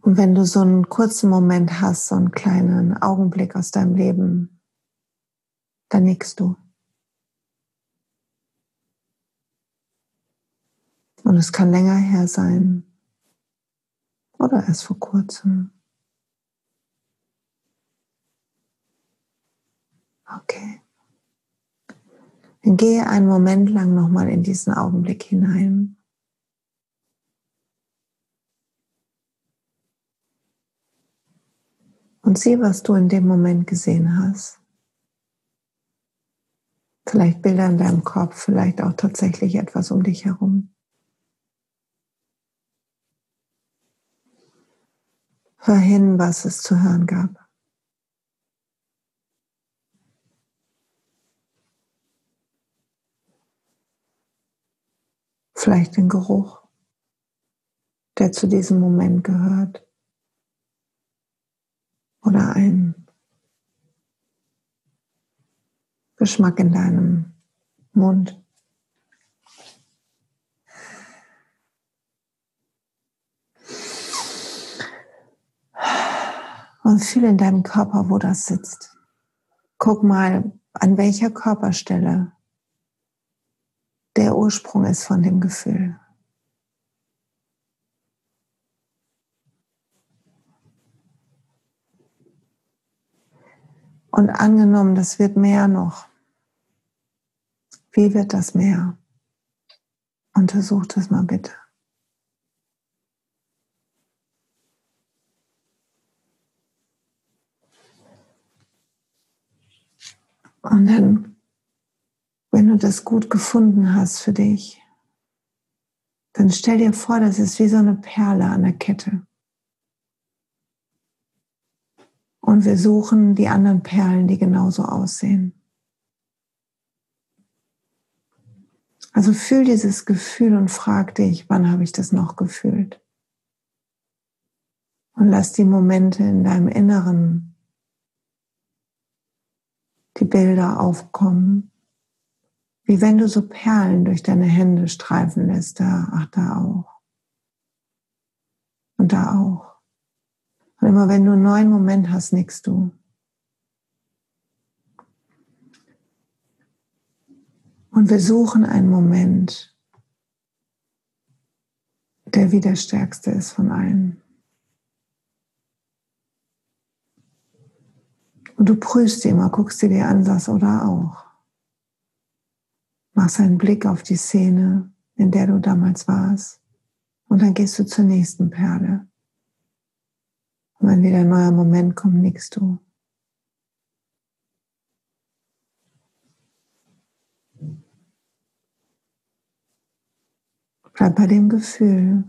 Und wenn du so einen kurzen Moment hast, so einen kleinen Augenblick aus deinem Leben, dann nickst du. Und es kann länger her sein oder erst vor kurzem. Okay. Dann gehe einen Moment lang nochmal in diesen Augenblick hinein. Und sieh, was du in dem Moment gesehen hast. Vielleicht Bilder in deinem Kopf, vielleicht auch tatsächlich etwas um dich herum. Hör hin, was es zu hören gab. Vielleicht den Geruch, der zu diesem Moment gehört. Oder ein Geschmack in deinem Mund. Und fühl in deinem Körper, wo das sitzt. Guck mal, an welcher Körperstelle der Ursprung ist von dem Gefühl. Und angenommen, das wird mehr noch. Wie wird das mehr? Untersuch das mal bitte. Und dann wenn du das gut gefunden hast für dich, dann stell dir vor, das ist wie so eine Perle an der Kette. Und wir suchen die anderen Perlen, die genauso aussehen. Also fühl dieses Gefühl und frag dich, wann habe ich das noch gefühlt? Und lass die Momente in deinem Inneren, die Bilder aufkommen, wie wenn du so Perlen durch deine Hände streifen lässt, da, ach, da auch. Und da auch. Und immer wenn du einen neuen Moment hast, nickst du. Und wir suchen einen Moment, der wie der stärkste ist von allen. Und du prüfst sie immer, guckst sie dir an, sagst oder auch. Machst einen Blick auf die Szene, in der du damals warst. Und dann gehst du zur nächsten Perle. Und wenn wieder ein neuer Moment kommt, nickst du. Bleib bei dem Gefühl.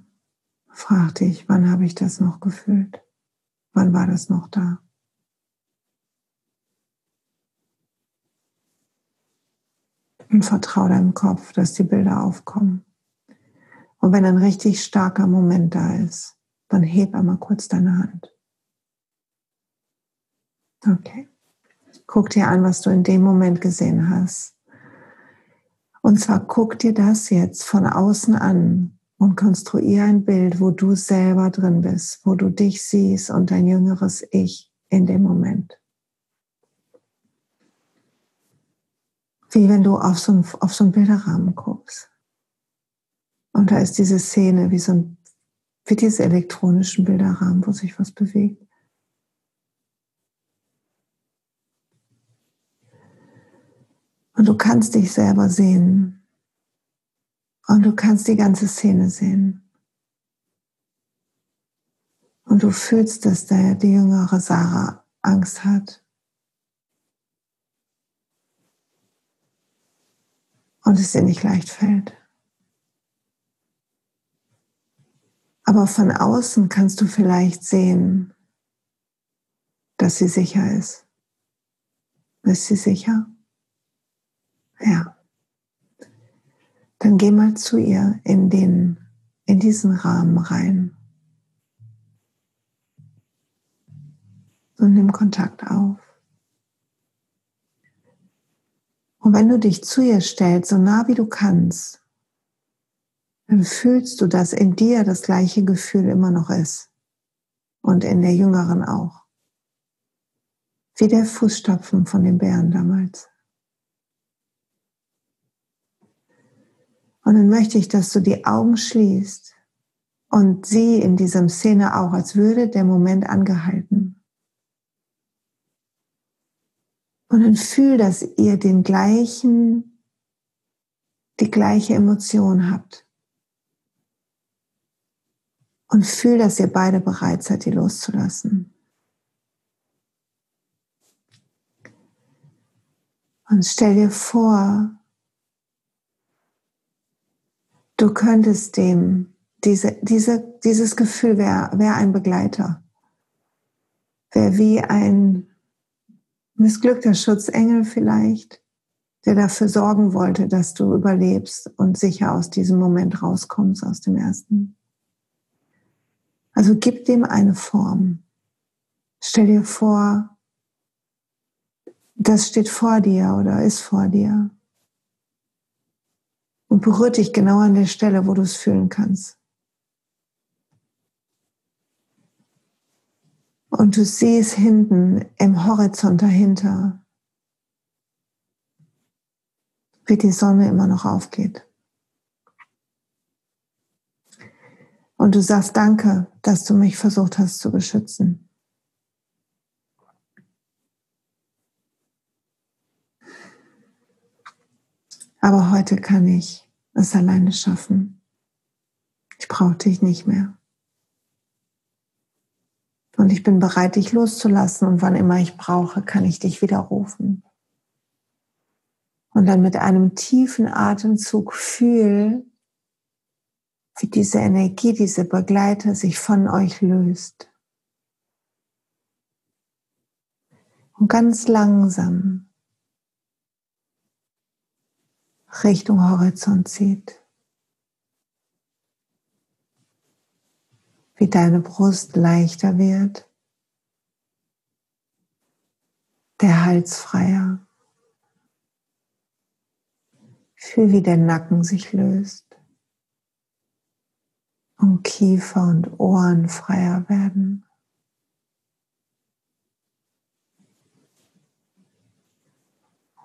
Frag dich, wann habe ich das noch gefühlt? Wann war das noch da? Und vertraue deinem Kopf, dass die Bilder aufkommen. Und wenn ein richtig starker Moment da ist, dann heb einmal kurz deine Hand. Okay. Guck dir an, was du in dem Moment gesehen hast. Und zwar guck dir das jetzt von außen an und konstruiere ein Bild, wo du selber drin bist, wo du dich siehst und dein jüngeres Ich in dem Moment. wie wenn du auf so, ein, auf so einen Bilderrahmen guckst. Und da ist diese Szene wie so ein, wie diese elektronischen Bilderrahmen, wo sich was bewegt. Und du kannst dich selber sehen. Und du kannst die ganze Szene sehen. Und du fühlst, dass der, die jüngere Sarah Angst hat. Und es dir nicht leicht fällt. Aber von außen kannst du vielleicht sehen, dass sie sicher ist. Ist sie sicher? Ja. Dann geh mal zu ihr in den, in diesen Rahmen rein. Und nimm Kontakt auf. Und wenn du dich zu ihr stellst, so nah wie du kannst, dann fühlst du, dass in dir das gleiche Gefühl immer noch ist. Und in der Jüngeren auch. Wie der Fußstapfen von den Bären damals. Und dann möchte ich, dass du die Augen schließt und sie in diesem Szene auch, als würde der Moment angehalten. Und dann fühl, dass ihr den gleichen, die gleiche Emotion habt. Und fühl, dass ihr beide bereit seid, die loszulassen. Und stell dir vor, du könntest dem, diese, diese, dieses Gefühl wäre wär ein Begleiter, wäre wie ein missglückter Schutzengel vielleicht, der dafür sorgen wollte, dass du überlebst und sicher aus diesem Moment rauskommst, aus dem ersten. Also gib dem eine Form. Stell dir vor, das steht vor dir oder ist vor dir und berührt dich genau an der Stelle, wo du es fühlen kannst. Und du siehst hinten im Horizont dahinter, wie die Sonne immer noch aufgeht. Und du sagst danke, dass du mich versucht hast zu beschützen. Aber heute kann ich es alleine schaffen. Ich brauche dich nicht mehr. Und ich bin bereit, dich loszulassen. Und wann immer ich brauche, kann ich dich widerrufen. Und dann mit einem tiefen Atemzug fühl, wie diese Energie, diese Begleiter sich von euch löst. Und ganz langsam Richtung Horizont zieht. Wie deine Brust leichter wird, der Hals freier. Fühl, wie der Nacken sich löst und Kiefer und Ohren freier werden.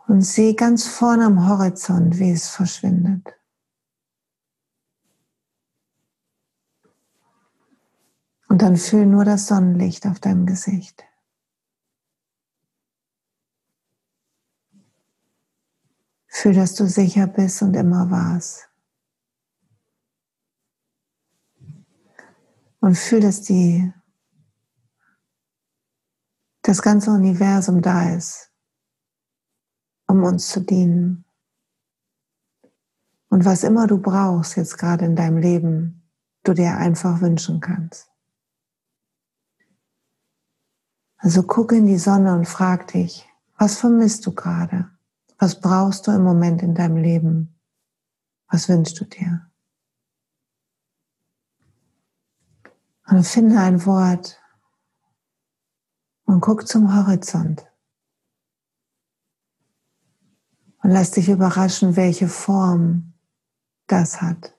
Und sieh ganz vorne am Horizont, wie es verschwindet. Und dann fühl nur das Sonnenlicht auf deinem Gesicht. Fühl, dass du sicher bist und immer warst. Und fühl, dass die, das ganze Universum da ist um uns zu dienen. Und was immer du brauchst jetzt gerade in deinem Leben, du dir einfach wünschen kannst. Also guck in die Sonne und frag dich, was vermisst du gerade? Was brauchst du im Moment in deinem Leben? Was wünschst du dir? Und finde ein Wort und guck zum Horizont. Und lass dich überraschen, welche Form das hat.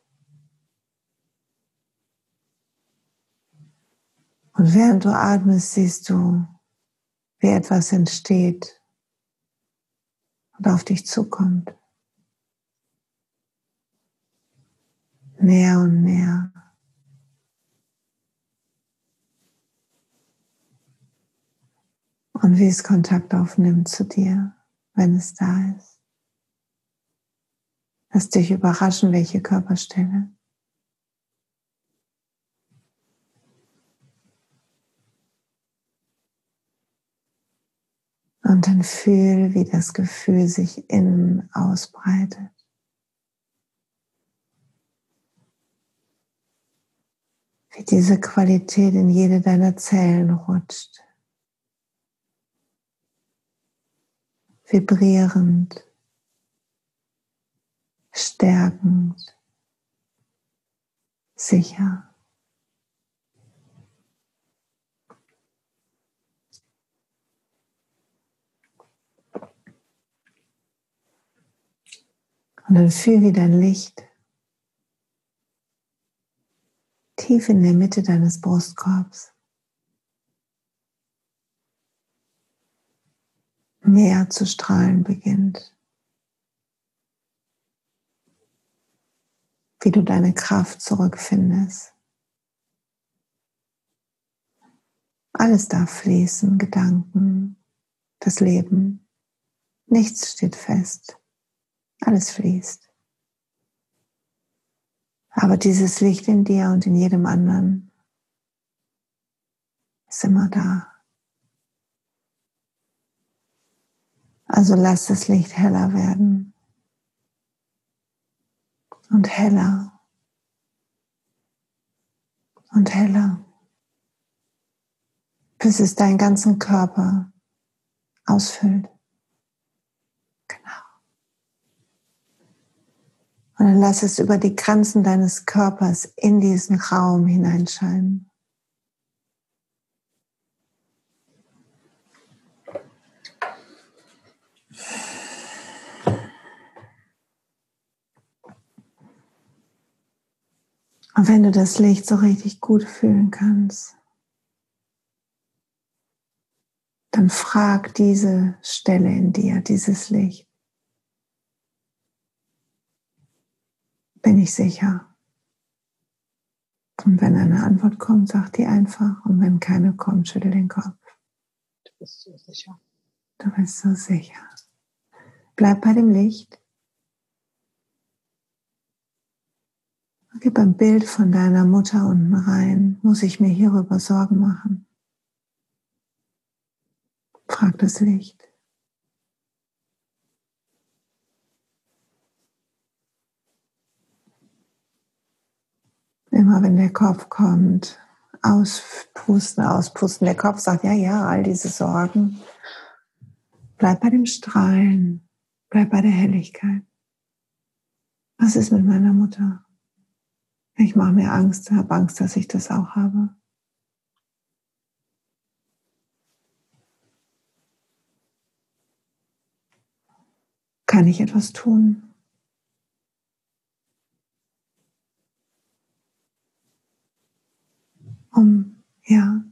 Und während du atmest, siehst du, wie etwas entsteht, und auf dich zukommt. Mehr und mehr. Und wie es Kontakt aufnimmt zu dir, wenn es da ist. Lass dich überraschen, welche Körperstelle. Und dann fühl, wie das Gefühl sich innen ausbreitet. Wie diese Qualität in jede deiner Zellen rutscht. Vibrierend, stärkend, sicher. Und dann fühl wie dein Licht tief in der Mitte deines Brustkorbs mehr zu strahlen beginnt. Wie du deine Kraft zurückfindest. Alles darf fließen, Gedanken, das Leben. Nichts steht fest. Alles fließt. Aber dieses Licht in dir und in jedem anderen ist immer da. Also lass das Licht heller werden und heller und heller, bis es deinen ganzen Körper ausfüllt. Und dann lass es über die Grenzen deines Körpers in diesen Raum hineinscheinen. Und wenn du das Licht so richtig gut fühlen kannst, dann frag diese Stelle in dir, dieses Licht. bin ich sicher. Und wenn eine Antwort kommt, sag die einfach. Und wenn keine kommt, schüttel den Kopf. Du bist so sicher. Du bist so sicher. Bleib bei dem Licht. Gib ein Bild von deiner Mutter unten rein. Muss ich mir hierüber Sorgen machen? Frag das Licht. Immer wenn der Kopf kommt, auspusten, auspusten. Der Kopf sagt, ja, ja, all diese Sorgen. Bleib bei dem Strahlen, bleib bei der Helligkeit. Was ist mit meiner Mutter? Ich mache mir Angst, habe Angst, dass ich das auch habe. Kann ich etwas tun? um, ja.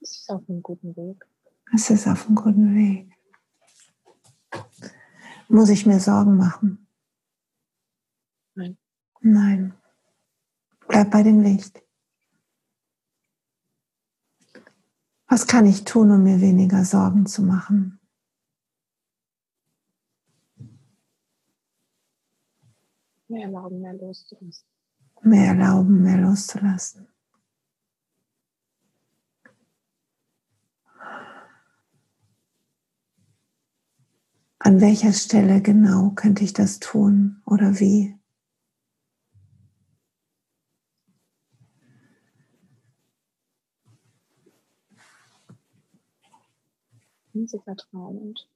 Es ist auf einem guten Weg. Es ist auf einem guten Weg. Muss ich mir Sorgen machen? Nein. Nein. Bleib bei dem Licht. Was kann ich tun, um mir weniger Sorgen zu machen? Mehr erlauben, mehr loszulassen mehr erlauben, mehr loszulassen. An welcher Stelle genau könnte ich das tun oder wie? Sie vertrauen und,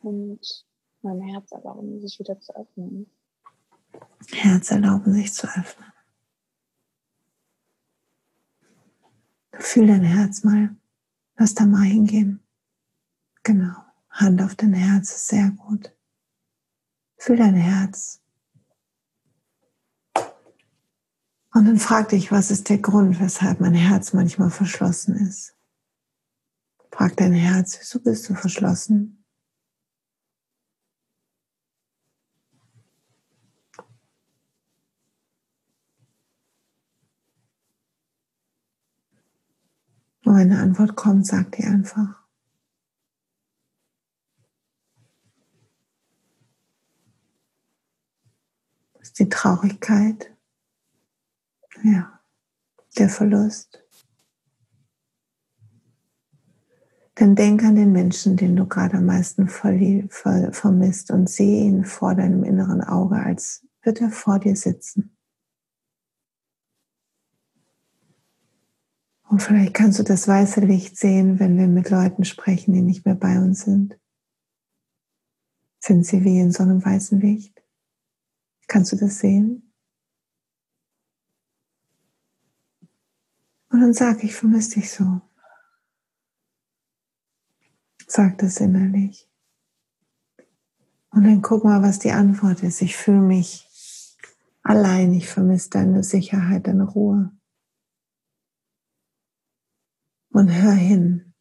und mein Herz erlauben, sich wieder zu öffnen. Herz erlauben, sich zu öffnen. Fühl dein Herz mal. Lass da mal hingehen. Genau. Hand auf dein Herz sehr gut. Fühl dein Herz. Und dann frag dich, was ist der Grund, weshalb mein Herz manchmal verschlossen ist? Frag dein Herz, wieso bist du verschlossen? Und wenn eine Antwort kommt, sag dir einfach. Ist die Traurigkeit. Ja, der Verlust. Dann denk an den Menschen, den du gerade am meisten vermisst und sehe ihn vor deinem inneren Auge, als wird er vor dir sitzen. Und vielleicht kannst du das weiße Licht sehen, wenn wir mit Leuten sprechen, die nicht mehr bei uns sind. Sind sie wie in so einem weißen Licht? Kannst du das sehen? Und dann sag, ich vermisse dich so. Sag das innerlich. Und dann guck mal, was die Antwort ist. Ich fühle mich allein. Ich vermisse deine Sicherheit, deine Ruhe. Und hör hin.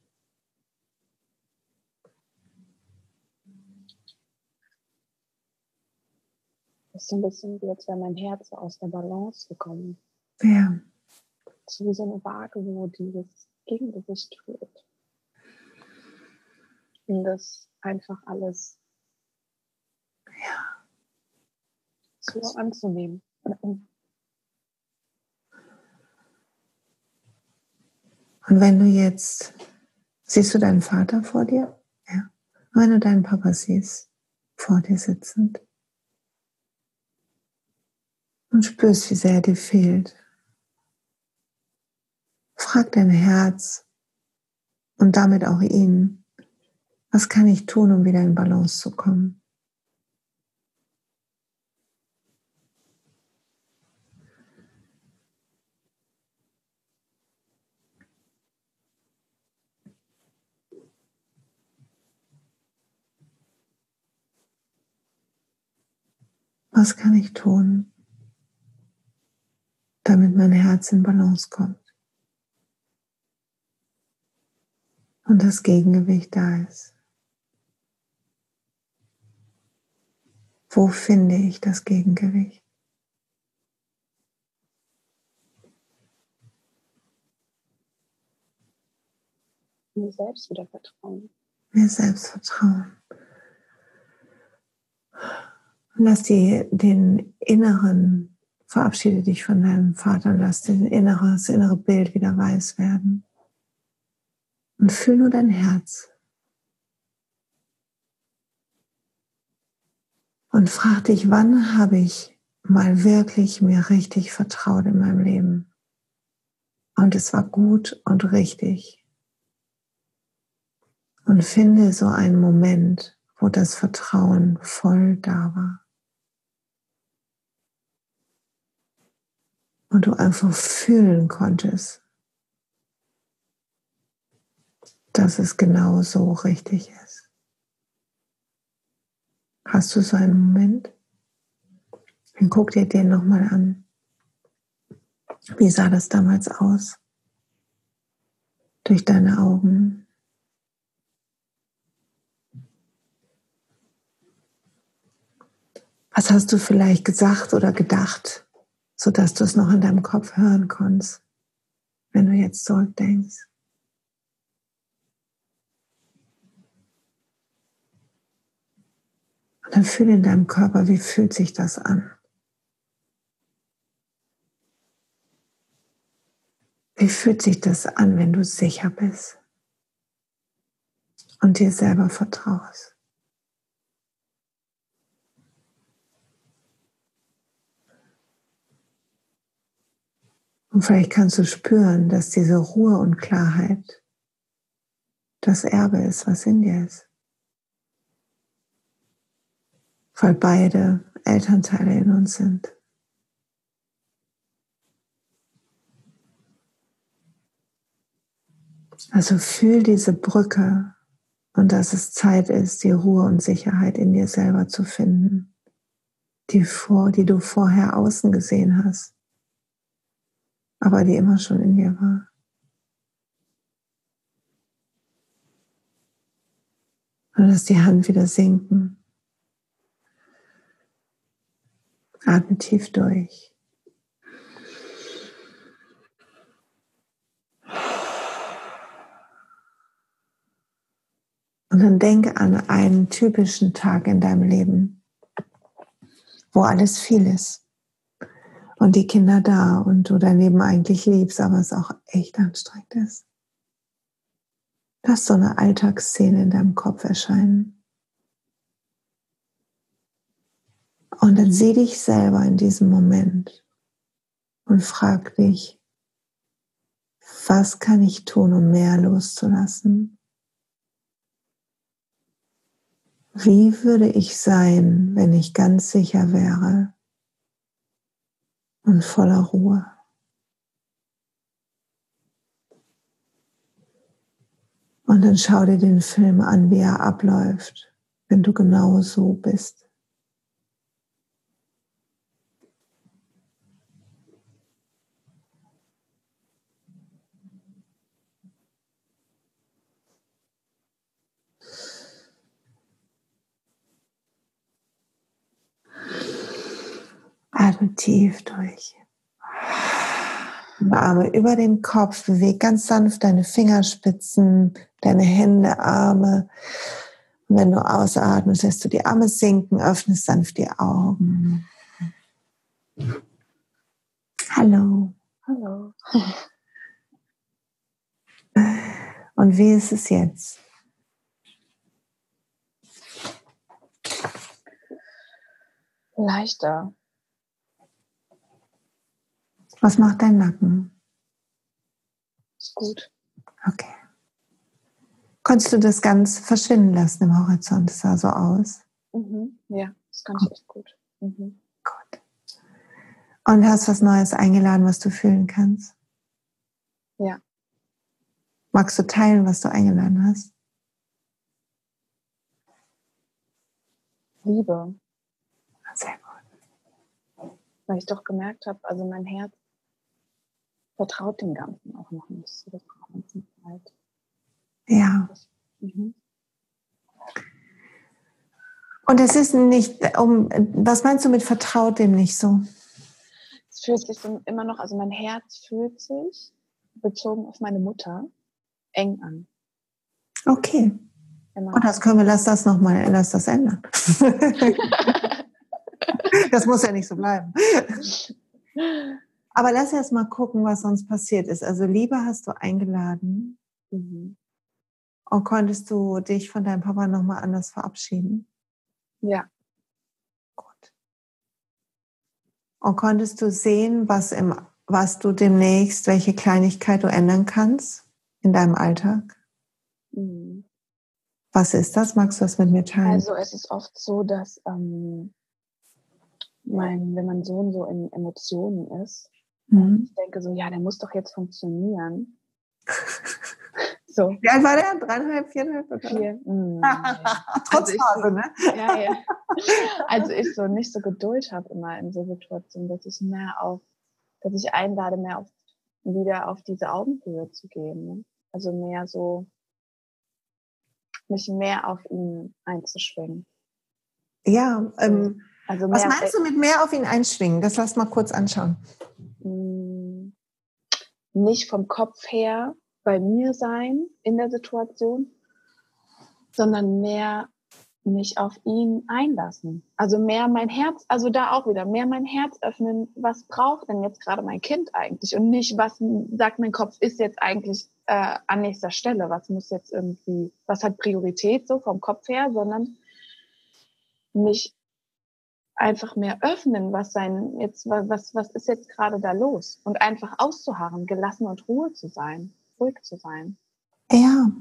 Das ist ein bisschen wie, als wäre mein Herz aus der Balance gekommen. Ja. So wie so eine Waage, wo dieses Gegengewicht führt um das einfach alles ja. so anzunehmen. Und wenn du jetzt, siehst du deinen Vater vor dir? Ja. Wenn du deinen Papa siehst, vor dir sitzend und spürst, wie sehr er dir fehlt, frag dein Herz und damit auch ihn, was kann ich tun, um wieder in Balance zu kommen? Was kann ich tun, damit mein Herz in Balance kommt und das Gegengewicht da ist? Wo finde ich das Gegengewicht? Mir selbst wieder vertrauen. Mir selbst vertrauen. lass die, den inneren, verabschiede dich von deinem Vater und lass den innere, das innere Bild wieder weiß werden. Und fühl nur dein Herz. Und frag dich, wann habe ich mal wirklich mir richtig vertraut in meinem Leben? Und es war gut und richtig. Und finde so einen Moment, wo das Vertrauen voll da war. Und du einfach fühlen konntest, dass es genau so richtig ist. Hast du so einen Moment? Dann guck dir den nochmal an. Wie sah das damals aus? Durch deine Augen. Was hast du vielleicht gesagt oder gedacht, sodass du es noch in deinem Kopf hören konntest, wenn du jetzt zurückdenkst? Und dann fühle in deinem Körper, wie fühlt sich das an? Wie fühlt sich das an, wenn du sicher bist und dir selber vertraust? Und vielleicht kannst du spüren, dass diese Ruhe und Klarheit das Erbe ist, was in dir ist. Weil beide Elternteile in uns sind. Also fühl diese Brücke und dass es Zeit ist, die Ruhe und Sicherheit in dir selber zu finden, die, vor, die du vorher außen gesehen hast, aber die immer schon in dir war. Und lass die Hand wieder sinken. Atme tief durch. Und dann denke an einen typischen Tag in deinem Leben, wo alles viel ist und die Kinder da und du dein Leben eigentlich liebst, aber es auch echt anstrengend ist. Lass so eine Alltagsszene in deinem Kopf erscheinen. Und dann sieh dich selber in diesem Moment und frag dich, was kann ich tun, um mehr loszulassen? Wie würde ich sein, wenn ich ganz sicher wäre und voller Ruhe? Und dann schau dir den Film an, wie er abläuft, wenn du genau so bist. Atme tief durch. Arme über dem Kopf, beweg ganz sanft deine Fingerspitzen, deine Hände, Arme. Und wenn du ausatmest, lässt du die Arme sinken, öffnest sanft die Augen. Hallo. Hallo. (laughs) Und wie ist es jetzt? Leichter. Was macht dein Nacken? Ist gut. Okay. Konntest du das ganz verschwinden lassen im Horizont? Das sah so aus. Mhm. Ja, das kann ich echt gut. Mhm. Gut. Und hast was Neues eingeladen, was du fühlen kannst? Ja. Magst du teilen, was du eingeladen hast? Liebe. Sehr gut. Weil ich doch gemerkt habe, also mein Herz vertraut dem Ganzen auch noch nicht so der ganzen Zeit. Ja. Mhm. Und es ist nicht, um, was meinst du mit vertraut dem nicht so? Es fühlt sich so immer noch, also mein Herz fühlt sich bezogen auf meine Mutter eng an. Okay. Immer. Und das können wir, lass das nochmal, lass das ändern. (laughs) das muss ja nicht so bleiben. (laughs) Aber lass erst mal gucken, was sonst passiert ist. Also Liebe hast du eingeladen. Mhm. Und konntest du dich von deinem Papa nochmal anders verabschieden? Ja. Gut. Und konntest du sehen, was, im, was du demnächst, welche Kleinigkeit du ändern kannst in deinem Alltag? Mhm. Was ist das? Magst du das mit mir teilen? Also es ist oft so, dass ähm, mein, wenn mein Sohn so in Emotionen ist, Mhm. ich denke so, ja, der muss doch jetzt funktionieren. so. Wie alt war der? Dreieinhalb, viereinhalb? Oder? Vier. (laughs) Mhm. Trotz Also ich- Phase, ne? Ja, ja. Also ich so nicht so Geduld habe immer in so Situationen, dass ich mehr auf, dass ich einlade, mehr auf, wieder auf diese Augenhöhe zu gehen. Ne? Also mehr so, mich mehr auf ihn einzuschwingen. Ja, ähm, Also was meinst du mit mehr auf ihn einschwingen? Das lass mal kurz anschauen. Mh, nicht vom Kopf her bei mir sein in der Situation, sondern mehr mich auf ihn einlassen. Also mehr mein Herz, also da auch wieder, mehr mein Herz öffnen, was braucht denn jetzt gerade mein Kind eigentlich und nicht, was sagt mein Kopf, ist jetzt eigentlich äh, an nächster Stelle, was muss jetzt irgendwie, was hat Priorität so vom Kopf her, sondern mich einfach mehr öffnen, was sein jetzt was was ist jetzt gerade da los und einfach auszuharren, gelassen und Ruhe zu sein, ruhig zu sein Ja,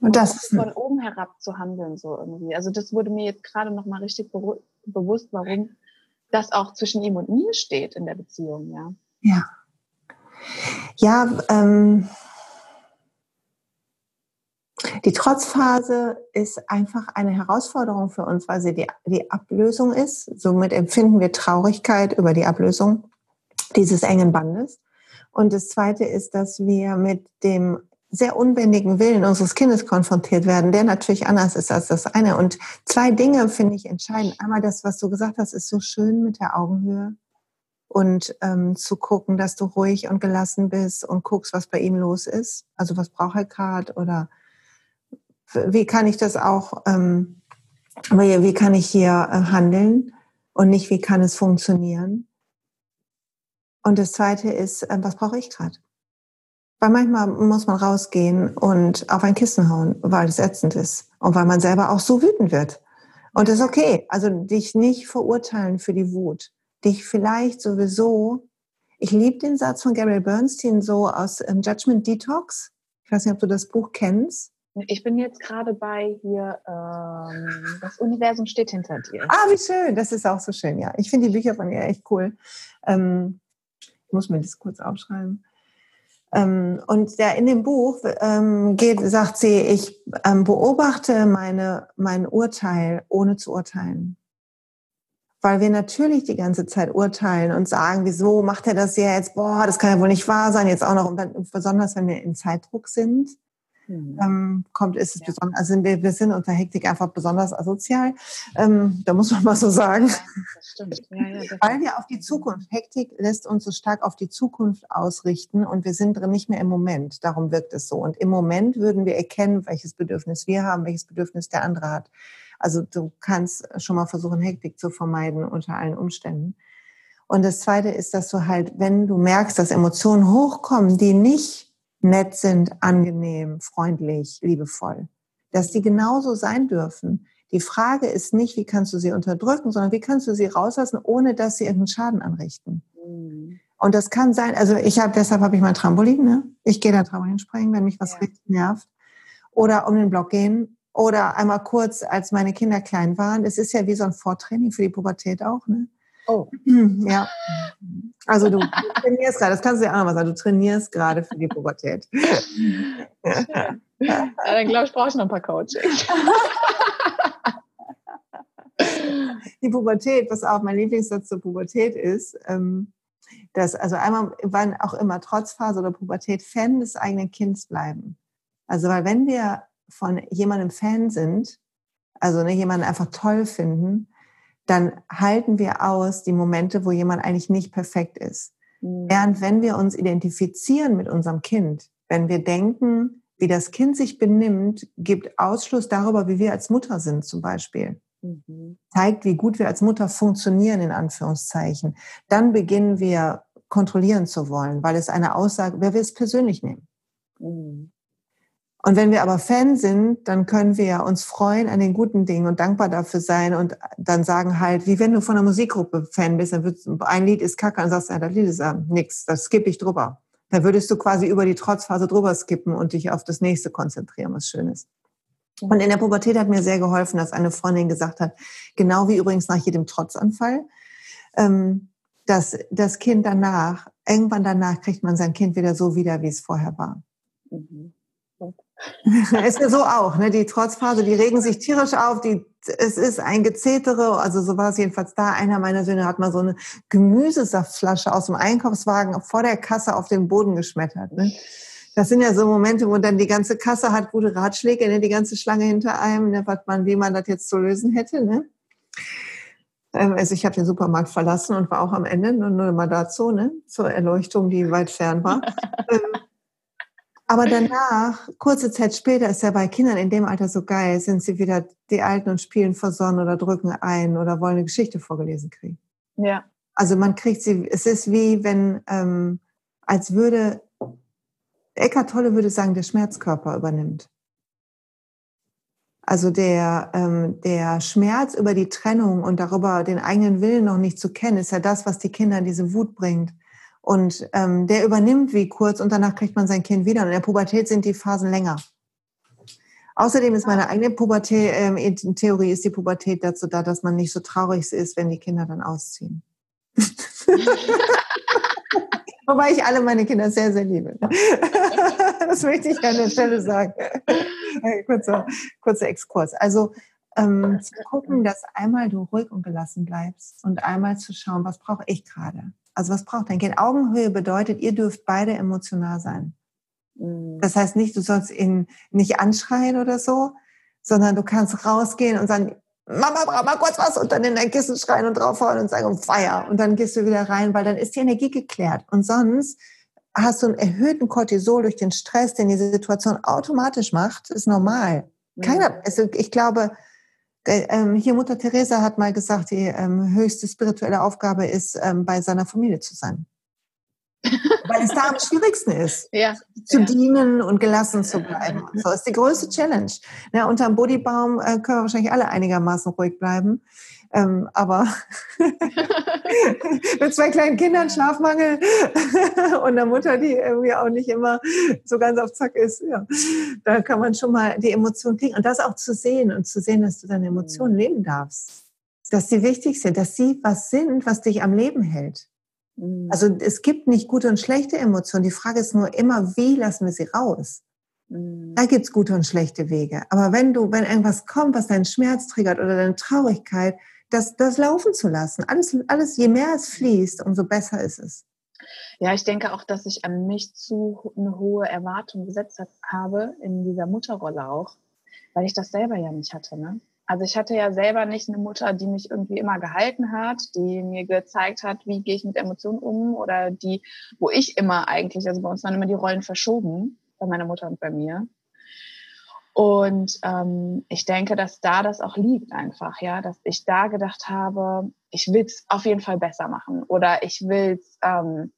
und das von oben herab zu handeln so irgendwie. Also das wurde mir jetzt gerade noch mal richtig bewusst, warum das auch zwischen ihm und mir steht in der Beziehung, ja. ja. Ja, ähm, die Trotzphase ist einfach eine Herausforderung für uns, weil sie die, die Ablösung ist. Somit empfinden wir Traurigkeit über die Ablösung dieses engen Bandes. Und das Zweite ist, dass wir mit dem sehr unbändigen Willen unseres Kindes konfrontiert werden, der natürlich anders ist als das eine. Und zwei Dinge finde ich entscheidend. Einmal das, was du gesagt hast, ist so schön mit der Augenhöhe und ähm, zu gucken, dass du ruhig und gelassen bist und guckst, was bei ihm los ist. Also was braucht er gerade oder wie kann ich das auch, ähm, wie kann ich hier äh, handeln und nicht, wie kann es funktionieren. Und das Zweite ist, äh, was brauche ich gerade? Weil manchmal muss man rausgehen und auf ein Kissen hauen, weil es ätzend ist und weil man selber auch so wütend wird. Und das ist okay. Also dich nicht verurteilen für die Wut. Dich vielleicht sowieso, ich liebe den Satz von Gabriel Bernstein so aus ähm, Judgment Detox. Ich weiß nicht, ob du das Buch kennst. Ich bin jetzt gerade bei hier, ähm, das Universum steht hinter dir. Ah, wie schön. Das ist auch so schön, ja. Ich finde die Bücher von ihr echt cool. Ähm, ich muss mir das kurz aufschreiben. Ähm, und der in dem Buch ähm, geht, sagt sie, ich ähm, beobachte meine, mein Urteil, ohne zu urteilen. Weil wir natürlich die ganze Zeit urteilen und sagen, wieso macht er das jetzt? Boah, das kann ja wohl nicht wahr sein. Jetzt auch noch, und dann, besonders wenn wir in Zeitdruck sind Mhm. Ähm, kommt, ist es ja. besonders, also wir, wir sind unter Hektik einfach besonders asozial. Ähm, da muss man (laughs) mal so sagen. Ja, das stimmt. Ja, das Weil wir auf die Zukunft, Hektik lässt uns so stark auf die Zukunft ausrichten und wir sind drin nicht mehr im Moment. Darum wirkt es so. Und im Moment würden wir erkennen, welches Bedürfnis wir haben, welches Bedürfnis der andere hat. Also du kannst schon mal versuchen, Hektik zu vermeiden unter allen Umständen. Und das Zweite ist, dass du halt, wenn du merkst, dass Emotionen hochkommen, die nicht nett sind, angenehm, freundlich, liebevoll. Dass die genauso sein dürfen. Die Frage ist nicht, wie kannst du sie unterdrücken, sondern wie kannst du sie rauslassen, ohne dass sie irgendeinen Schaden anrichten. Mhm. Und das kann sein, also ich habe, deshalb habe ich mein Trampolin, ne? Ich gehe da Trampolin springen, wenn mich was ja. richtig nervt. Oder um den Block gehen. Oder einmal kurz, als meine Kinder klein waren. Es ist ja wie so ein Vortraining für die Pubertät auch, ne? Oh. (laughs) Ja. Also du, trainierst gerade, das kannst du ja auch nochmal sagen, du trainierst gerade für die Pubertät. Ja, dann glaube ich, brauche ich noch ein paar Coachings. Die Pubertät, was auch mein Lieblingssatz zur Pubertät ist, ähm, dass also einmal, wann auch immer, trotz Phase oder Pubertät, Fan des eigenen Kindes bleiben. Also weil wenn wir von jemandem Fan sind, also ne, jemanden einfach toll finden, dann halten wir aus die Momente, wo jemand eigentlich nicht perfekt ist. Mhm. Während wenn wir uns identifizieren mit unserem Kind, wenn wir denken, wie das Kind sich benimmt, gibt Ausschluss darüber, wie wir als Mutter sind zum Beispiel. Mhm. Zeigt, wie gut wir als Mutter funktionieren, in Anführungszeichen. Dann beginnen wir kontrollieren zu wollen, weil es eine Aussage, wer will es persönlich nehmen. Mhm. Und wenn wir aber Fan sind, dann können wir uns freuen an den guten Dingen und dankbar dafür sein und dann sagen halt, wie wenn du von einer Musikgruppe Fan bist, dann wird ein Lied ist kacke und sagst, ja, das Lied ist ja nix, das skippe ich drüber. Dann würdest du quasi über die Trotzphase drüber skippen und dich auf das nächste konzentrieren, was schön ist. Und in der Pubertät hat mir sehr geholfen, dass eine Freundin gesagt hat, genau wie übrigens nach jedem Trotzanfall, ähm, dass das Kind danach, irgendwann danach kriegt man sein Kind wieder so wieder, wie es vorher war. Mhm. (laughs) ist ja so auch, ne? Die Trotzphase, die regen sich tierisch auf, die, es ist ein Gezetere, also so war es jedenfalls da. Einer meiner Söhne hat mal so eine Gemüsesaftflasche aus dem Einkaufswagen vor der Kasse auf den Boden geschmettert. Ne? Das sind ja so Momente, wo dann die ganze Kasse hat gute Ratschläge, ne? die ganze Schlange hinter einem, ne? was man, wie man das jetzt zu lösen hätte. Ne? Ähm, also ich habe den Supermarkt verlassen und war auch am Ende, nur, nur mal dazu, ne? zur Erleuchtung, die weit fern war. (laughs) Aber danach, kurze Zeit später, ist ja bei Kindern in dem Alter so geil, sind sie wieder die Alten und spielen versonnen oder drücken ein oder wollen eine Geschichte vorgelesen kriegen. Ja. Also man kriegt sie, es ist wie wenn, ähm, als würde, Eckhart Tolle würde sagen, der Schmerzkörper übernimmt. Also der, ähm, der Schmerz über die Trennung und darüber den eigenen Willen noch nicht zu kennen, ist ja das, was die Kinder in diese Wut bringt. Und ähm, der übernimmt wie kurz und danach kriegt man sein Kind wieder. Und in der Pubertät sind die Phasen länger. Außerdem ist meine eigene Pubertät, ähm, Theorie ist die Pubertät dazu da, dass man nicht so traurig ist, wenn die Kinder dann ausziehen. (laughs) Wobei ich alle meine Kinder sehr, sehr liebe. (laughs) das möchte ich an der Stelle sagen. kurzer, kurzer Exkurs. Also ähm, zu gucken, dass einmal du ruhig und gelassen bleibst und einmal zu schauen, was brauche ich gerade. Also was braucht dein Kind? Augenhöhe bedeutet, ihr dürft beide emotional sein. Mhm. Das heißt nicht, du sollst ihn nicht anschreien oder so, sondern du kannst rausgehen und sagen, Mama, brauch mal kurz was und dann in dein Kissen schreien und draufhauen und sagen, Feier. Und dann gehst du wieder rein, weil dann ist die Energie geklärt. Und sonst hast du einen erhöhten Cortisol durch den Stress, den diese Situation automatisch macht, ist normal. Keiner, also ich glaube, hier Mutter Teresa hat mal gesagt, die ähm, höchste spirituelle Aufgabe ist, ähm, bei seiner Familie zu sein. (laughs) Weil es da am schwierigsten ist, ja, zu ja. dienen und gelassen zu bleiben. So ist die größte Challenge. Ja, unterm Bodybaum äh, können wir wahrscheinlich alle einigermaßen ruhig bleiben. Ähm, aber (laughs) mit zwei kleinen Kindern, Schlafmangel (laughs) und einer Mutter, die irgendwie auch nicht immer so ganz auf Zack ist, ja, da kann man schon mal die Emotionen kriegen. Und das auch zu sehen und zu sehen, dass du deine Emotionen leben darfst. Dass sie wichtig sind, dass sie was sind, was dich am Leben hält. Mhm. Also es gibt nicht gute und schlechte Emotionen. Die Frage ist nur immer, wie lassen wir sie raus? Mhm. Da gibt's gute und schlechte Wege. Aber wenn du, wenn irgendwas kommt, was deinen Schmerz triggert oder deine Traurigkeit, das, das laufen zu lassen. Alles, alles, je mehr es fließt, umso besser ist es. Ja, ich denke auch, dass ich an mich zu eine hohe Erwartung gesetzt habe in dieser Mutterrolle auch, weil ich das selber ja nicht hatte. Ne? Also ich hatte ja selber nicht eine Mutter, die mich irgendwie immer gehalten hat, die mir gezeigt hat, wie gehe ich mit Emotionen um oder die, wo ich immer eigentlich, also bei uns waren immer die Rollen verschoben, bei meiner Mutter und bei mir. Und ähm, ich denke, dass da das auch liegt einfach, ja, dass ich da gedacht habe, ich will es auf jeden Fall besser machen oder ich will ähm,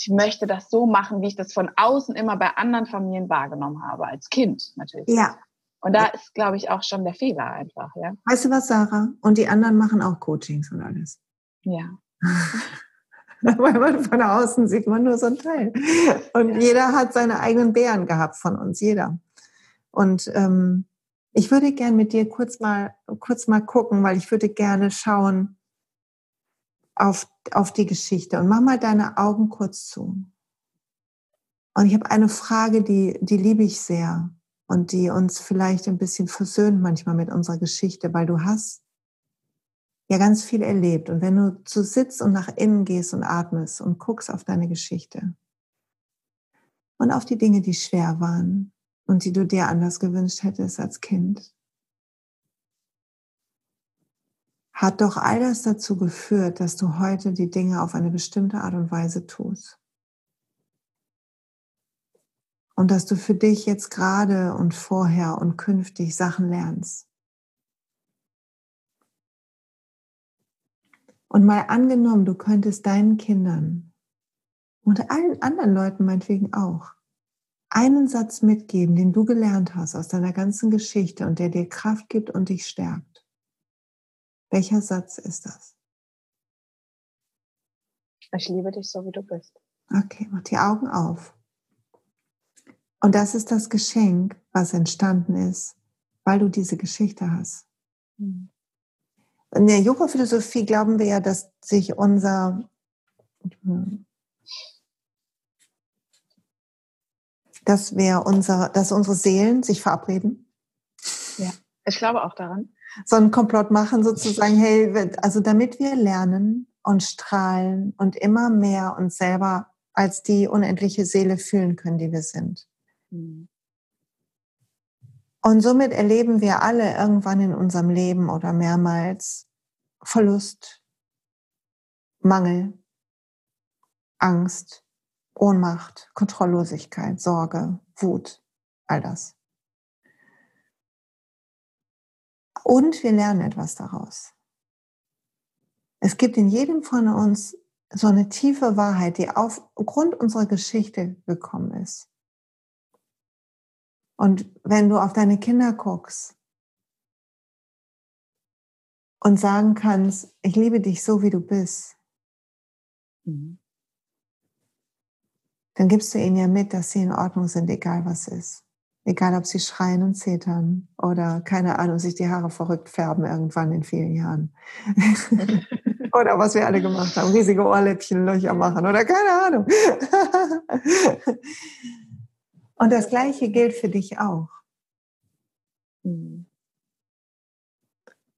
ich möchte das so machen, wie ich das von außen immer bei anderen Familien wahrgenommen habe, als Kind natürlich. Ja. Und da ist, glaube ich, auch schon der Fehler einfach, ja. Weißt du was, Sarah? Und die anderen machen auch Coachings und alles. Ja. (laughs) Weil man von außen sieht man nur so ein Teil. Und ja. jeder hat seine eigenen Bären gehabt von uns, jeder. Und ähm, ich würde gerne mit dir kurz mal, kurz mal gucken, weil ich würde gerne schauen auf, auf die Geschichte. Und mach mal deine Augen kurz zu. Und ich habe eine Frage, die, die liebe ich sehr und die uns vielleicht ein bisschen versöhnt manchmal mit unserer Geschichte, weil du hast ja ganz viel erlebt. Und wenn du zu sitzt und nach innen gehst und atmest und guckst auf deine Geschichte und auf die Dinge, die schwer waren, und die du dir anders gewünscht hättest als Kind. Hat doch all das dazu geführt, dass du heute die Dinge auf eine bestimmte Art und Weise tust. Und dass du für dich jetzt gerade und vorher und künftig Sachen lernst. Und mal angenommen, du könntest deinen Kindern und allen anderen Leuten meinetwegen auch einen Satz mitgeben, den du gelernt hast aus deiner ganzen Geschichte und der dir Kraft gibt und dich stärkt. Welcher Satz ist das? Ich liebe dich so, wie du bist. Okay, mach die Augen auf. Und das ist das Geschenk, was entstanden ist, weil du diese Geschichte hast. Mhm. In der Yoga-Philosophie glauben wir ja, dass sich unser, dass wir unsere, dass unsere Seelen sich verabreden? Ja, ich glaube auch daran. So einen Komplott machen sozusagen, hey, also damit wir lernen und strahlen und immer mehr uns selber als die unendliche Seele fühlen können, die wir sind. Mhm. Und somit erleben wir alle irgendwann in unserem Leben oder mehrmals Verlust, Mangel, Angst, Ohnmacht, Kontrolllosigkeit, Sorge, Wut, all das. Und wir lernen etwas daraus. Es gibt in jedem von uns so eine tiefe Wahrheit, die aufgrund unserer Geschichte gekommen ist. Und wenn du auf deine Kinder guckst und sagen kannst, ich liebe dich so, wie du bist, mhm dann gibst du ihnen ja mit, dass sie in Ordnung sind, egal was ist. Egal, ob sie schreien und zetern oder keine Ahnung, sich die Haare verrückt färben irgendwann in vielen Jahren. (laughs) oder was wir alle gemacht haben, riesige Ohrläppchen, Löcher machen oder keine Ahnung. (laughs) und das Gleiche gilt für dich auch.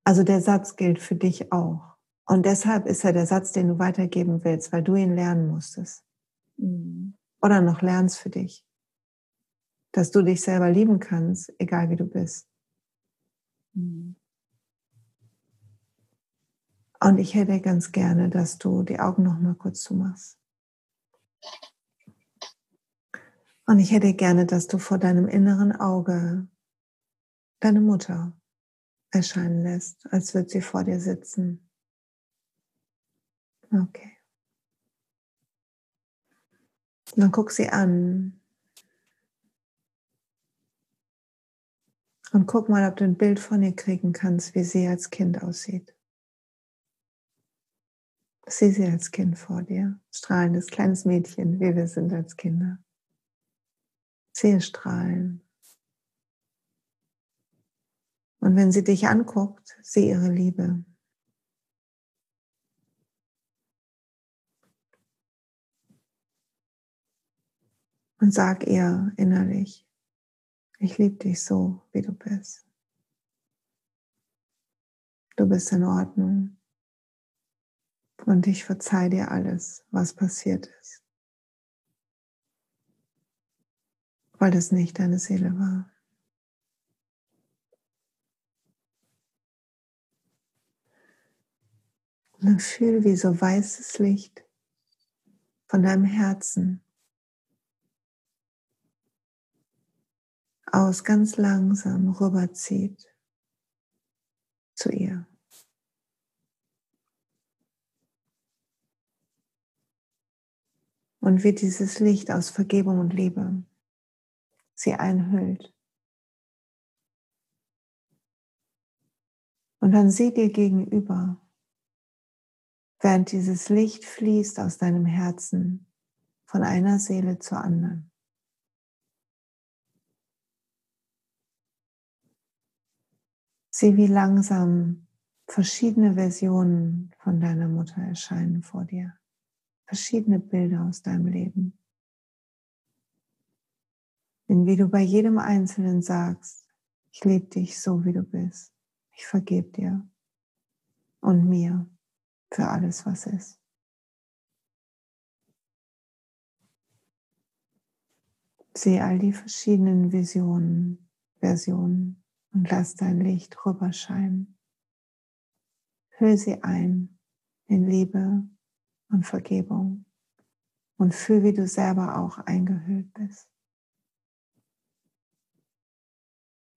Also der Satz gilt für dich auch. Und deshalb ist er der Satz, den du weitergeben willst, weil du ihn lernen musstest. Mhm oder noch lernst für dich. dass du dich selber lieben kannst, egal wie du bist. Mhm. Und ich hätte ganz gerne, dass du die Augen noch mal kurz zumachst. Und ich hätte gerne, dass du vor deinem inneren Auge deine Mutter erscheinen lässt, als würde sie vor dir sitzen. Okay. Und dann guck sie an. Und guck mal, ob du ein Bild von ihr kriegen kannst, wie sie als Kind aussieht. Sieh sie als Kind vor dir, strahlendes kleines Mädchen, wie wir sind als Kinder. Sehe strahlen. Und wenn sie dich anguckt, sieh ihre Liebe. Und sag ihr innerlich, ich liebe dich so, wie du bist. Du bist in Ordnung. Und ich verzeih dir alles, was passiert ist. Weil das nicht deine Seele war. Und dann fühl, wie so weißes Licht von deinem Herzen aus ganz langsam rüberzieht zu ihr. und wie dieses Licht aus Vergebung und Liebe sie einhüllt. Und dann sieh dir gegenüber, während dieses Licht fließt aus deinem Herzen von einer Seele zur anderen. Sieh, wie langsam verschiedene Versionen von deiner Mutter erscheinen vor dir verschiedene Bilder aus deinem Leben. Denn wie du bei jedem Einzelnen sagst, ich liebe dich so, wie du bist. Ich vergebe dir und mir für alles, was ist. Sehe all die verschiedenen Visionen, Versionen und lass dein Licht rüberscheinen. Hüll sie ein in Liebe und Vergebung und fühl, wie du selber auch eingehüllt bist.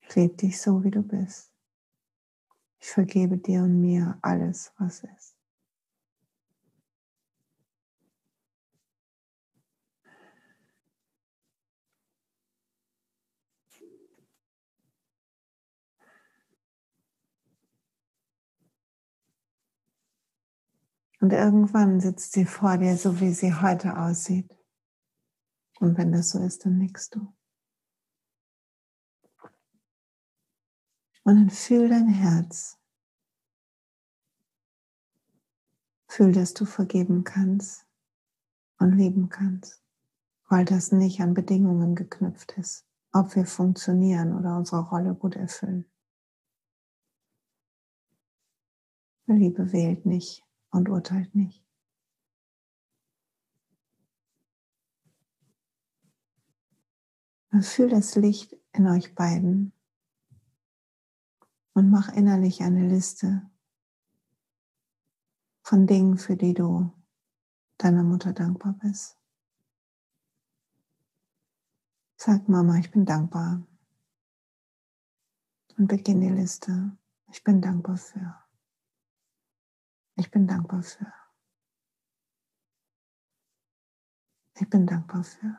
Ich liebe dich so, wie du bist. Ich vergebe dir und mir alles, was ist. Und irgendwann sitzt sie vor dir, so wie sie heute aussieht. Und wenn das so ist, dann nickst du. Und dann fühl dein Herz. Fühl, dass du vergeben kannst und lieben kannst, weil das nicht an Bedingungen geknüpft ist, ob wir funktionieren oder unsere Rolle gut erfüllen. Liebe wählt nicht und urteilt nicht. Fühl das Licht in euch beiden und mach innerlich eine Liste von Dingen, für die du deiner Mutter dankbar bist. Sag Mama, ich bin dankbar. Und beginn die Liste. Ich bin dankbar für. Ich bin dankbar für. Ich bin dankbar für.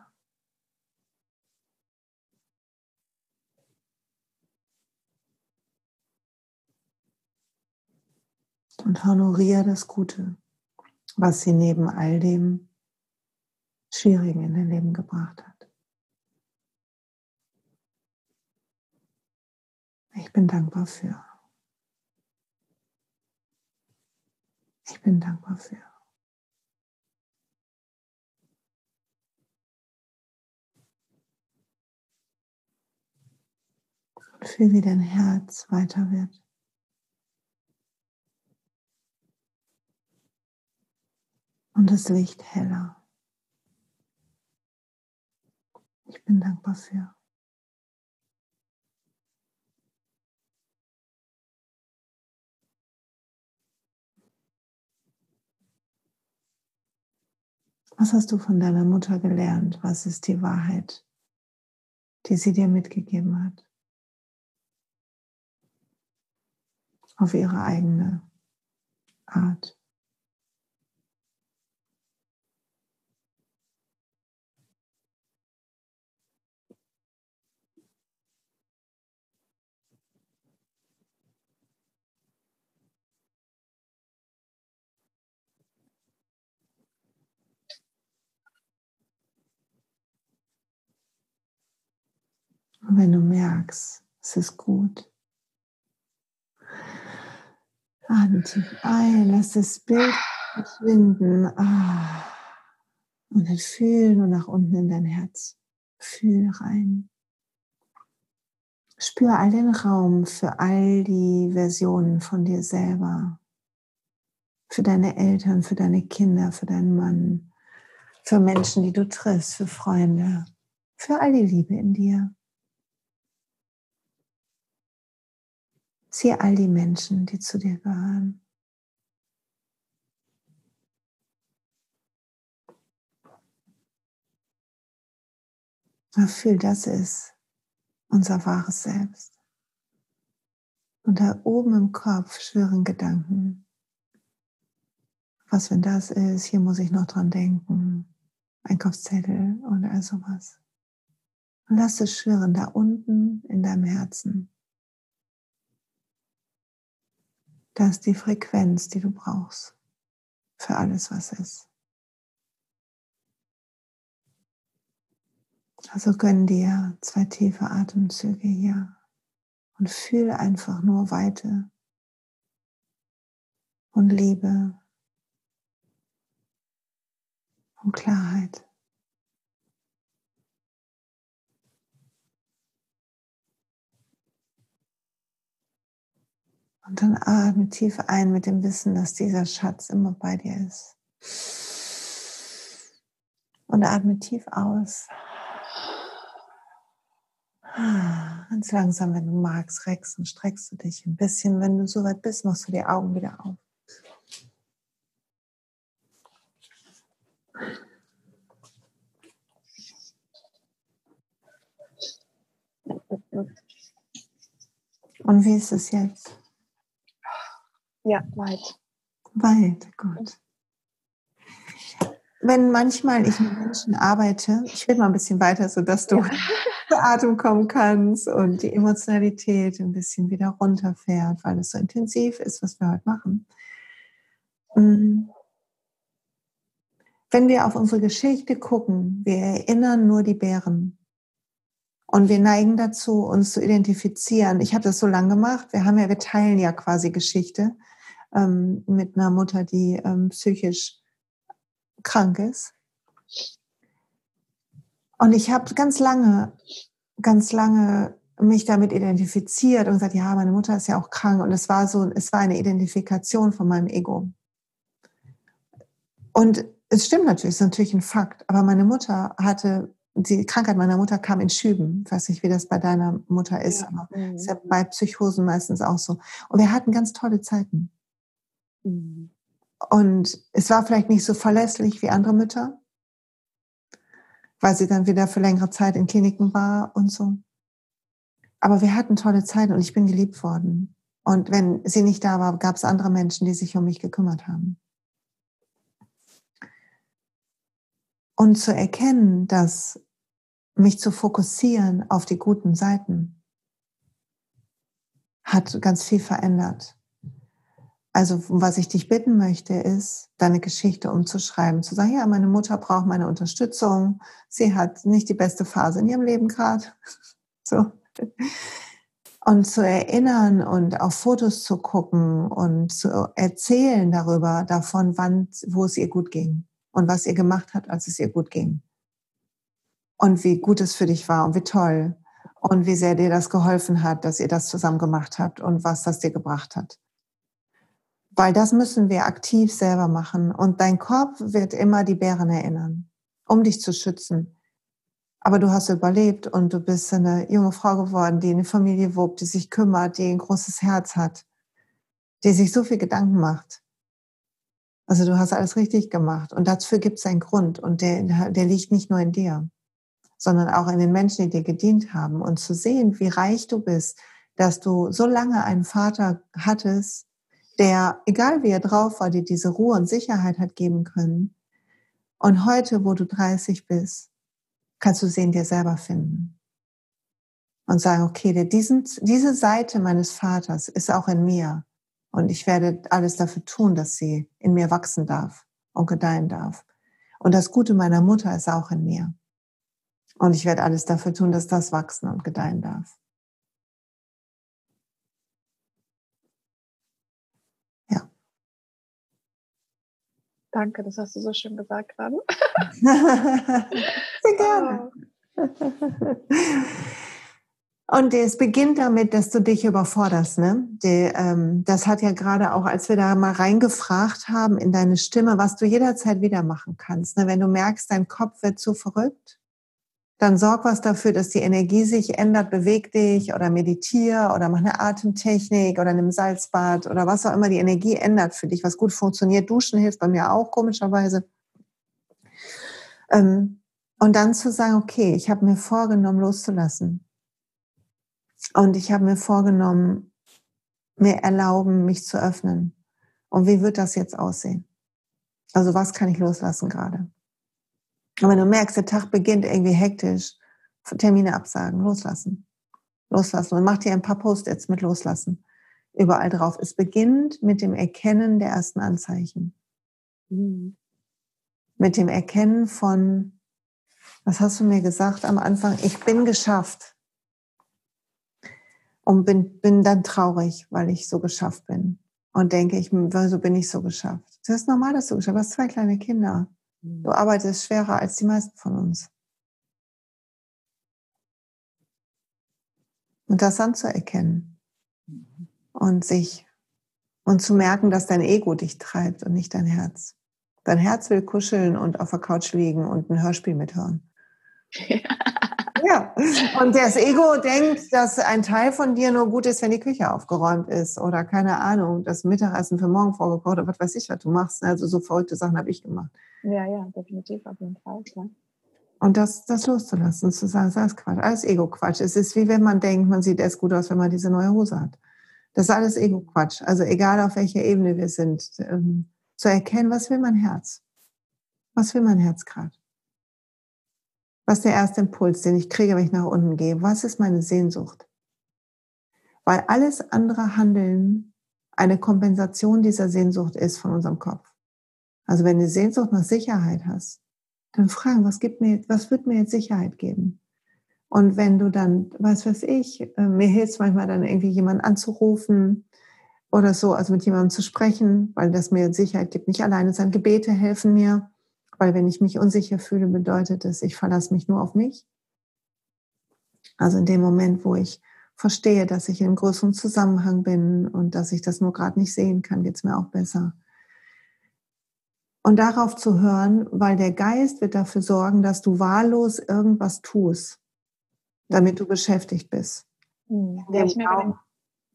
Und honoriere das Gute, was sie neben all dem Schwierigen in dein Leben gebracht hat. Ich bin dankbar für. Ich bin dankbar für. Und fühl, wie dein Herz weiter wird. Und das Licht heller. Ich bin dankbar für. Was hast du von deiner Mutter gelernt? Was ist die Wahrheit, die sie dir mitgegeben hat? Auf ihre eigene Art. Wenn du merkst, es ist gut, atme ein, lass das Bild verschwinden. Ah. Und dann fühl nur nach unten in dein Herz. Fühl rein. Spür all den Raum für all die Versionen von dir selber. Für deine Eltern, für deine Kinder, für deinen Mann, für Menschen, die du triffst, für Freunde, für all die Liebe in dir. Sieh all die Menschen, die zu dir gehören. Fühl, das ist unser wahres Selbst. Und da oben im Kopf schwirren Gedanken. Was, wenn das ist? Hier muss ich noch dran denken. Einkaufszettel und all sowas. Und lass es schwirren da unten in deinem Herzen. Das ist die Frequenz, die du brauchst für alles, was ist. Also gönn dir zwei tiefe Atemzüge hier und fühle einfach nur Weite und Liebe und Klarheit. Und dann atme tief ein mit dem Wissen, dass dieser Schatz immer bei dir ist. Und atme tief aus. Ganz langsam, wenn du magst, reckst und streckst du dich ein bisschen. Wenn du soweit bist, machst du die Augen wieder auf. Und wie ist es jetzt? Ja, weit. Weit, gut. Wenn manchmal ich mit Menschen arbeite, ich will mal ein bisschen weiter, sodass du ja. (laughs) zu Atem kommen kannst und die Emotionalität ein bisschen wieder runterfährt, weil es so intensiv ist, was wir heute machen. Mm. Wenn wir auf unsere Geschichte gucken, wir erinnern nur die Bären. Und wir neigen dazu, uns zu identifizieren. Ich habe das so lange gemacht. Wir haben ja, wir teilen ja quasi Geschichte ähm, mit einer Mutter, die ähm, psychisch krank ist. Und ich habe ganz lange, ganz lange mich damit identifiziert und gesagt, ja, meine Mutter ist ja auch krank. Und es war so, es war eine Identifikation von meinem Ego. Und es stimmt natürlich, es ist natürlich ein Fakt. Aber meine Mutter hatte, die Krankheit meiner Mutter kam in Schüben. Ich weiß nicht, wie das bei deiner Mutter ist, ja. aber mhm. ist ja bei Psychosen meistens auch so. Und wir hatten ganz tolle Zeiten. Mhm. Und es war vielleicht nicht so verlässlich wie andere Mütter, weil sie dann wieder für längere Zeit in Kliniken war und so. Aber wir hatten tolle Zeiten und ich bin geliebt worden. Und wenn sie nicht da war, gab es andere Menschen, die sich um mich gekümmert haben. Und zu erkennen, dass mich zu fokussieren auf die guten Seiten hat ganz viel verändert. Also was ich dich bitten möchte, ist, deine Geschichte umzuschreiben, zu sagen, ja, meine Mutter braucht meine Unterstützung, sie hat nicht die beste Phase in ihrem Leben gerade. (laughs) So. Und zu erinnern und auf Fotos zu gucken und zu erzählen darüber, davon, wann, wo es ihr gut ging und was ihr gemacht hat, als es ihr gut ging. Und wie gut es für dich war und wie toll und wie sehr dir das geholfen hat, dass ihr das zusammen gemacht habt und was das dir gebracht hat. Weil das müssen wir aktiv selber machen. Und dein Kopf wird immer die Bären erinnern, um dich zu schützen. Aber du hast überlebt und du bist eine junge Frau geworden, die eine Familie wobt, die sich kümmert, die ein großes Herz hat, die sich so viel Gedanken macht. Also du hast alles richtig gemacht und dafür gibt es einen Grund und der, der liegt nicht nur in dir, sondern auch in den Menschen, die dir gedient haben und zu sehen, wie reich du bist, dass du so lange einen Vater hattest, der, egal wie er drauf war, dir diese Ruhe und Sicherheit hat geben können. Und heute, wo du 30 bist, kannst du sie in dir selber finden. Und sagen, okay, der, diesen, diese Seite meines Vaters ist auch in mir. Und ich werde alles dafür tun, dass sie in mir wachsen darf und gedeihen darf. Und das Gute meiner Mutter ist auch in mir. Und ich werde alles dafür tun, dass das wachsen und gedeihen darf. Danke, das hast du so schön gesagt gerade. Sehr gerne. Oh. Und es beginnt damit, dass du dich überforderst. Ne? Die, ähm, das hat ja gerade auch, als wir da mal reingefragt haben in deine Stimme, was du jederzeit wieder machen kannst. Ne? Wenn du merkst, dein Kopf wird zu verrückt, dann sorg was dafür, dass die Energie sich ändert, beweg dich oder meditiere oder mach eine Atemtechnik oder nimm Salzbad oder was auch immer die Energie ändert für dich, was gut funktioniert. Duschen hilft bei mir auch komischerweise. Ähm, und dann zu sagen, okay, ich habe mir vorgenommen, loszulassen. Und ich habe mir vorgenommen, mir erlauben, mich zu öffnen. Und wie wird das jetzt aussehen? Also was kann ich loslassen gerade? Und wenn du merkst, der Tag beginnt irgendwie hektisch, Termine absagen, loslassen. Loslassen. Und mach dir ein paar Post-its mit loslassen. Überall drauf. Es beginnt mit dem Erkennen der ersten Anzeichen. Mhm. Mit dem Erkennen von, was hast du mir gesagt am Anfang? Ich bin geschafft und bin, bin dann traurig, weil ich so geschafft bin. Und denke ich, wieso bin ich so geschafft? Das ist normal, dass du geschafft hast. Du hast zwei kleine Kinder. Du arbeitest schwerer als die meisten von uns. Und das anzuerkennen mhm. und sich und zu merken, dass dein Ego dich treibt und nicht dein Herz. Dein Herz will kuscheln und auf der Couch liegen und ein Hörspiel mithören. Ja. (laughs) Ja, und das Ego denkt, dass ein Teil von dir nur gut ist, wenn die Küche aufgeräumt ist oder keine Ahnung, das Mittagessen für morgen vorgekocht oder was weiß ich, was du machst. Also so verrückte Sachen habe ich gemacht. Ja, ja, definitiv auf jeden Fall. Klar. Und das, das loszulassen, zu sagen, das ist Quatsch, alles Ego-Quatsch. Es ist wie wenn man denkt, man sieht erst gut aus, wenn man diese neue Hose hat. Das ist alles Ego-Quatsch. Also egal auf welcher Ebene wir sind, ähm, zu erkennen, was will mein Herz? Was will mein Herz gerade? Was ist der erste Impuls, den ich kriege, wenn ich nach unten gehe? Was ist meine Sehnsucht? Weil alles andere Handeln eine Kompensation dieser Sehnsucht ist von unserem Kopf. Also wenn du Sehnsucht nach Sicherheit hast, dann fragen, was gibt mir, was wird mir jetzt Sicherheit geben? Und wenn du dann, was weiß ich, äh, mir hilft manchmal dann irgendwie jemanden anzurufen oder so, also mit jemandem zu sprechen, weil das mir Sicherheit gibt. Nicht alleine sein, Gebete helfen mir. Weil wenn ich mich unsicher fühle, bedeutet es, ich verlasse mich nur auf mich. Also in dem Moment, wo ich verstehe, dass ich in einem größeren Zusammenhang bin und dass ich das nur gerade nicht sehen kann, geht es mir auch besser. Und darauf zu hören, weil der Geist wird dafür sorgen, dass du wahllos irgendwas tust, damit du beschäftigt bist. Hm. Ja, ich merke,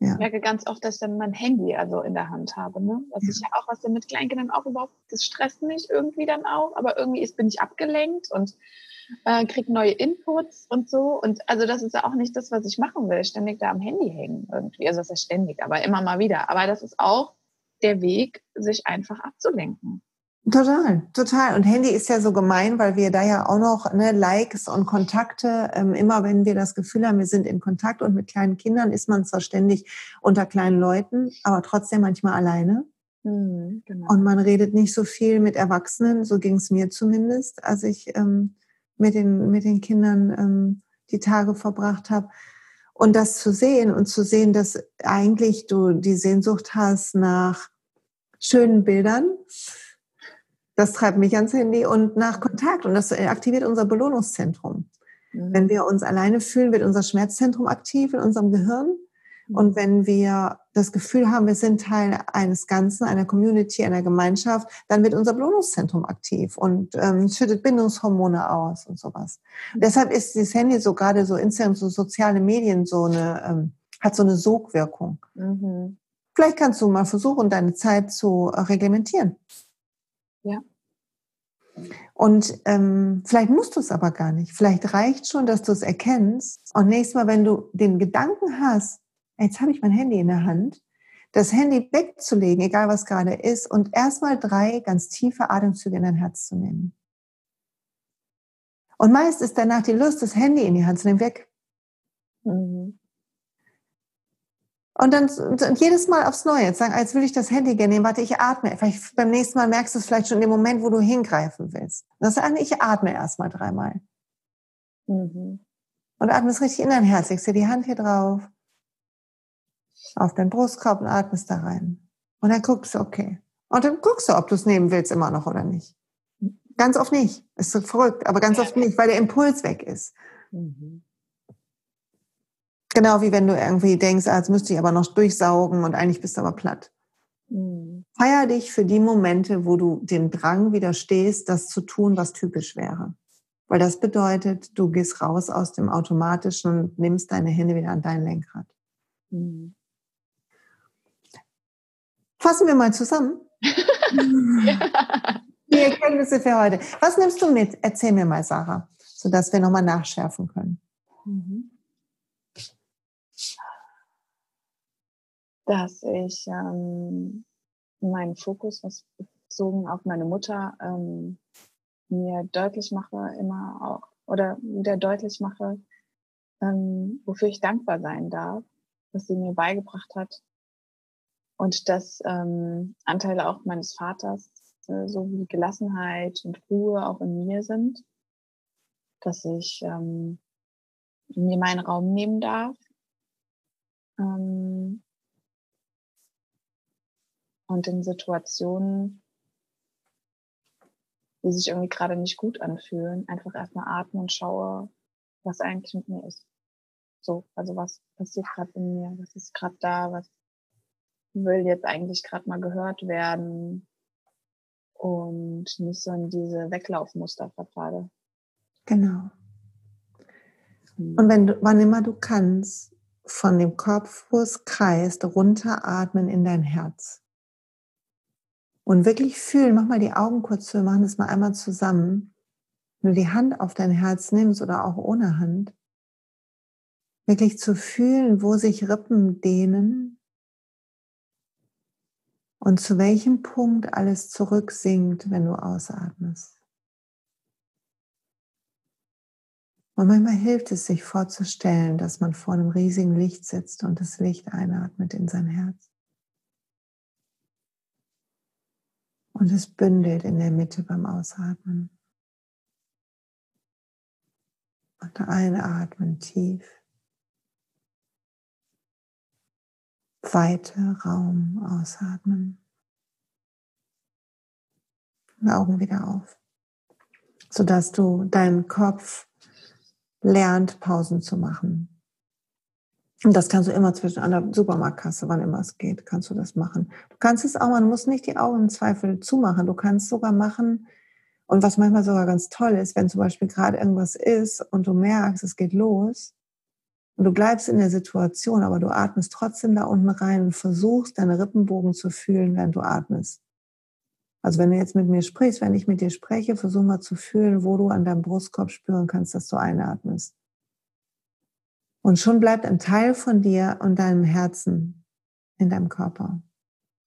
ja. Ich merke ganz oft, dass ich dann mein Handy also in der Hand habe. Ne? Das ja. ist ja auch was mit Kleinkindern auch überhaupt, das stresst mich irgendwie dann auch, aber irgendwie ist, bin ich abgelenkt und äh, kriege neue Inputs und so. Und also das ist ja auch nicht das, was ich machen will, ständig da am Handy hängen irgendwie. Also das ist ständig, aber immer mal wieder. Aber das ist auch der Weg, sich einfach abzulenken. Total, total. Und Handy ist ja so gemein, weil wir da ja auch noch ne, Likes und Kontakte, ähm, immer wenn wir das Gefühl haben, wir sind in Kontakt und mit kleinen Kindern, ist man zwar ständig unter kleinen Leuten, aber trotzdem manchmal alleine. Mhm, genau. Und man redet nicht so viel mit Erwachsenen, so ging es mir zumindest, als ich ähm, mit, den, mit den Kindern ähm, die Tage verbracht habe. Und das zu sehen und zu sehen, dass eigentlich du die Sehnsucht hast nach schönen Bildern, das treibt mich ans Handy und nach Kontakt und das aktiviert unser Belohnungszentrum. Mhm. Wenn wir uns alleine fühlen, wird unser Schmerzzentrum aktiv in unserem Gehirn. Mhm. Und wenn wir das Gefühl haben, wir sind Teil eines Ganzen, einer Community, einer Gemeinschaft, dann wird unser Belohnungszentrum aktiv und ähm, schüttet Bindungshormone aus und sowas. Mhm. Deshalb ist das Handy so gerade so Instagram, so soziale Medien so eine, ähm, hat so eine Sogwirkung. Mhm. Vielleicht kannst du mal versuchen, deine Zeit zu reglementieren. Ja. Und ähm, vielleicht musst du es aber gar nicht. Vielleicht reicht schon, dass du es erkennst. Und nächstes Mal, wenn du den Gedanken hast, jetzt habe ich mein Handy in der Hand, das Handy wegzulegen, egal was gerade ist, und erstmal drei ganz tiefe Atemzüge in dein Herz zu nehmen. Und meist ist danach die Lust, das Handy in die Hand zu nehmen, weg. Mhm. Und dann und jedes Mal aufs Neue sagen, als will ich das Handy gerne nehmen, warte, ich atme. Vielleicht beim nächsten Mal merkst du es vielleicht schon in dem Moment, wo du hingreifen willst. Das ist ich atme erstmal dreimal. Mhm. Und atme es richtig in dein Herz. Legst dir die Hand hier drauf, auf deinen Brustkorb und atmest da rein. Und dann guckst du, okay. Und dann guckst du, ob du es nehmen willst immer noch oder nicht. Ganz oft nicht. Ist so verrückt, aber ganz oft nicht, weil der Impuls weg ist. Mhm. Genau wie wenn du irgendwie denkst, ah, jetzt müsste ich aber noch durchsaugen und eigentlich bist du aber platt. Mhm. Feier dich für die Momente, wo du dem Drang widerstehst, das zu tun, was typisch wäre. Weil das bedeutet, du gehst raus aus dem Automatischen und nimmst deine Hände wieder an dein Lenkrad. Mhm. Fassen wir mal zusammen. (laughs) Die Erkenntnisse für heute. Was nimmst du mit? Erzähl mir mal, Sarah, sodass wir nochmal nachschärfen können. Dass ich ähm, meinen Fokus, was bezogen auf meine Mutter, ähm, mir deutlich mache, immer auch, oder wieder deutlich mache, ähm, wofür ich dankbar sein darf, was sie mir beigebracht hat. Und dass ähm, Anteile auch meines Vaters, äh, so wie Gelassenheit und Ruhe auch in mir sind, dass ich ähm, mir meinen Raum nehmen darf, ähm, und in Situationen, die sich irgendwie gerade nicht gut anfühlen, einfach erstmal atmen und schaue, was eigentlich mit mir ist. So, also was passiert gerade in mir, was ist gerade da, was will jetzt eigentlich gerade mal gehört werden und nicht so in diese Weglaufmuster verfahre. Genau. Hm. Und wenn du, wann immer du kannst, von dem Kopf, wo es kreist, runteratmen in dein Herz. Und wirklich fühlen, mach mal die Augen kurz zu, wir machen das mal einmal zusammen. Wenn du die Hand auf dein Herz nimmst oder auch ohne Hand, wirklich zu fühlen, wo sich Rippen dehnen und zu welchem Punkt alles zurücksinkt, wenn du ausatmest. Und manchmal hilft es sich vorzustellen, dass man vor einem riesigen Licht sitzt und das Licht einatmet in sein Herz. Und es bündelt in der Mitte beim Ausatmen. Und einatmen tief. Weite Raum ausatmen. Und Augen wieder auf. Sodass du deinen Kopf lernt, Pausen zu machen. Und das kannst du immer zwischen an der Supermarktkasse, wann immer es geht, kannst du das machen. Du kannst es auch, man muss nicht die Augen im Zweifel zumachen. Du kannst sogar machen, und was manchmal sogar ganz toll ist, wenn zum Beispiel gerade irgendwas ist und du merkst, es geht los und du bleibst in der Situation, aber du atmest trotzdem da unten rein und versuchst, deine Rippenbogen zu fühlen, während du atmest. Also wenn du jetzt mit mir sprichst, wenn ich mit dir spreche, versuch mal zu fühlen, wo du an deinem Brustkorb spüren kannst, dass du einatmest. Und schon bleibt ein Teil von dir und deinem Herzen in deinem Körper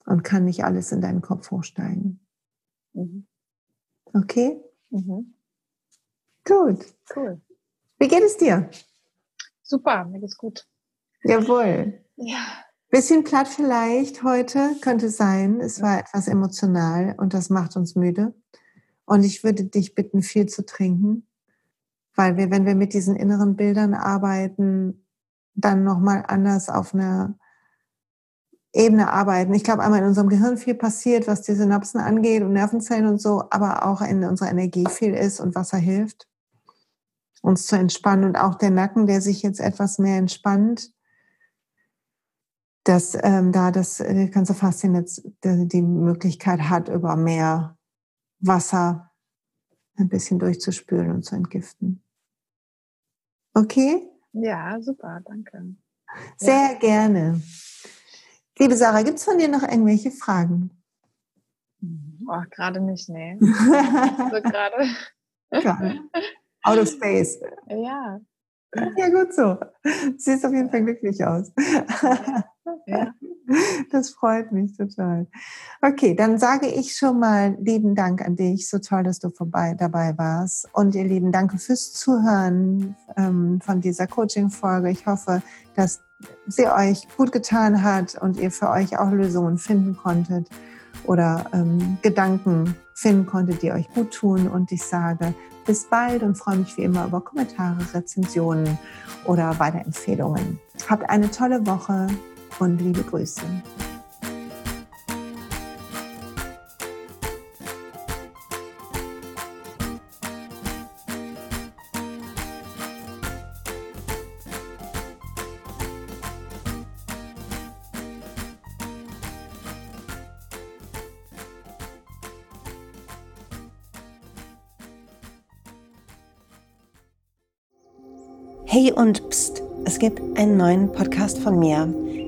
und kann nicht alles in deinen Kopf hochsteigen. Mhm. Okay? Mhm. Gut. Cool. Wie geht es dir? Super, mir geht's gut. Jawohl. Ja. Bisschen platt vielleicht heute, könnte sein. Es war etwas emotional und das macht uns müde. Und ich würde dich bitten, viel zu trinken weil wir, wenn wir mit diesen inneren Bildern arbeiten, dann nochmal anders auf einer Ebene arbeiten. Ich glaube, einmal in unserem Gehirn viel passiert, was die Synapsen angeht und Nervenzellen und so, aber auch in unserer Energie viel ist und Wasser hilft, uns zu entspannen und auch der Nacken, der sich jetzt etwas mehr entspannt, dass ähm, da das äh, ganze Fasziennetz die, die Möglichkeit hat, über mehr Wasser ein bisschen durchzuspülen und zu entgiften. Okay? Ja, super, danke. Sehr ja. gerne. Liebe Sarah, gibt es von dir noch irgendwelche Fragen? Mhm. Oh, gerade nicht, nee. (laughs) so gerade. Out of space. Ja. Ja, gut so. Siehst auf jeden Fall glücklich aus. Ja. (laughs) Das freut mich total. Okay, dann sage ich schon mal lieben Dank an dich. So toll, dass du vorbei dabei warst. Und ihr Lieben, danke fürs Zuhören ähm, von dieser Coaching-Folge. Ich hoffe, dass sie euch gut getan hat und ihr für euch auch Lösungen finden konntet oder ähm, Gedanken finden konntet, die euch gut tun. Und ich sage bis bald und freue mich wie immer über Kommentare, Rezensionen oder Weiterempfehlungen. Habt eine tolle Woche und liebe Grüße. Hey und pst, es gibt einen neuen Podcast von mir,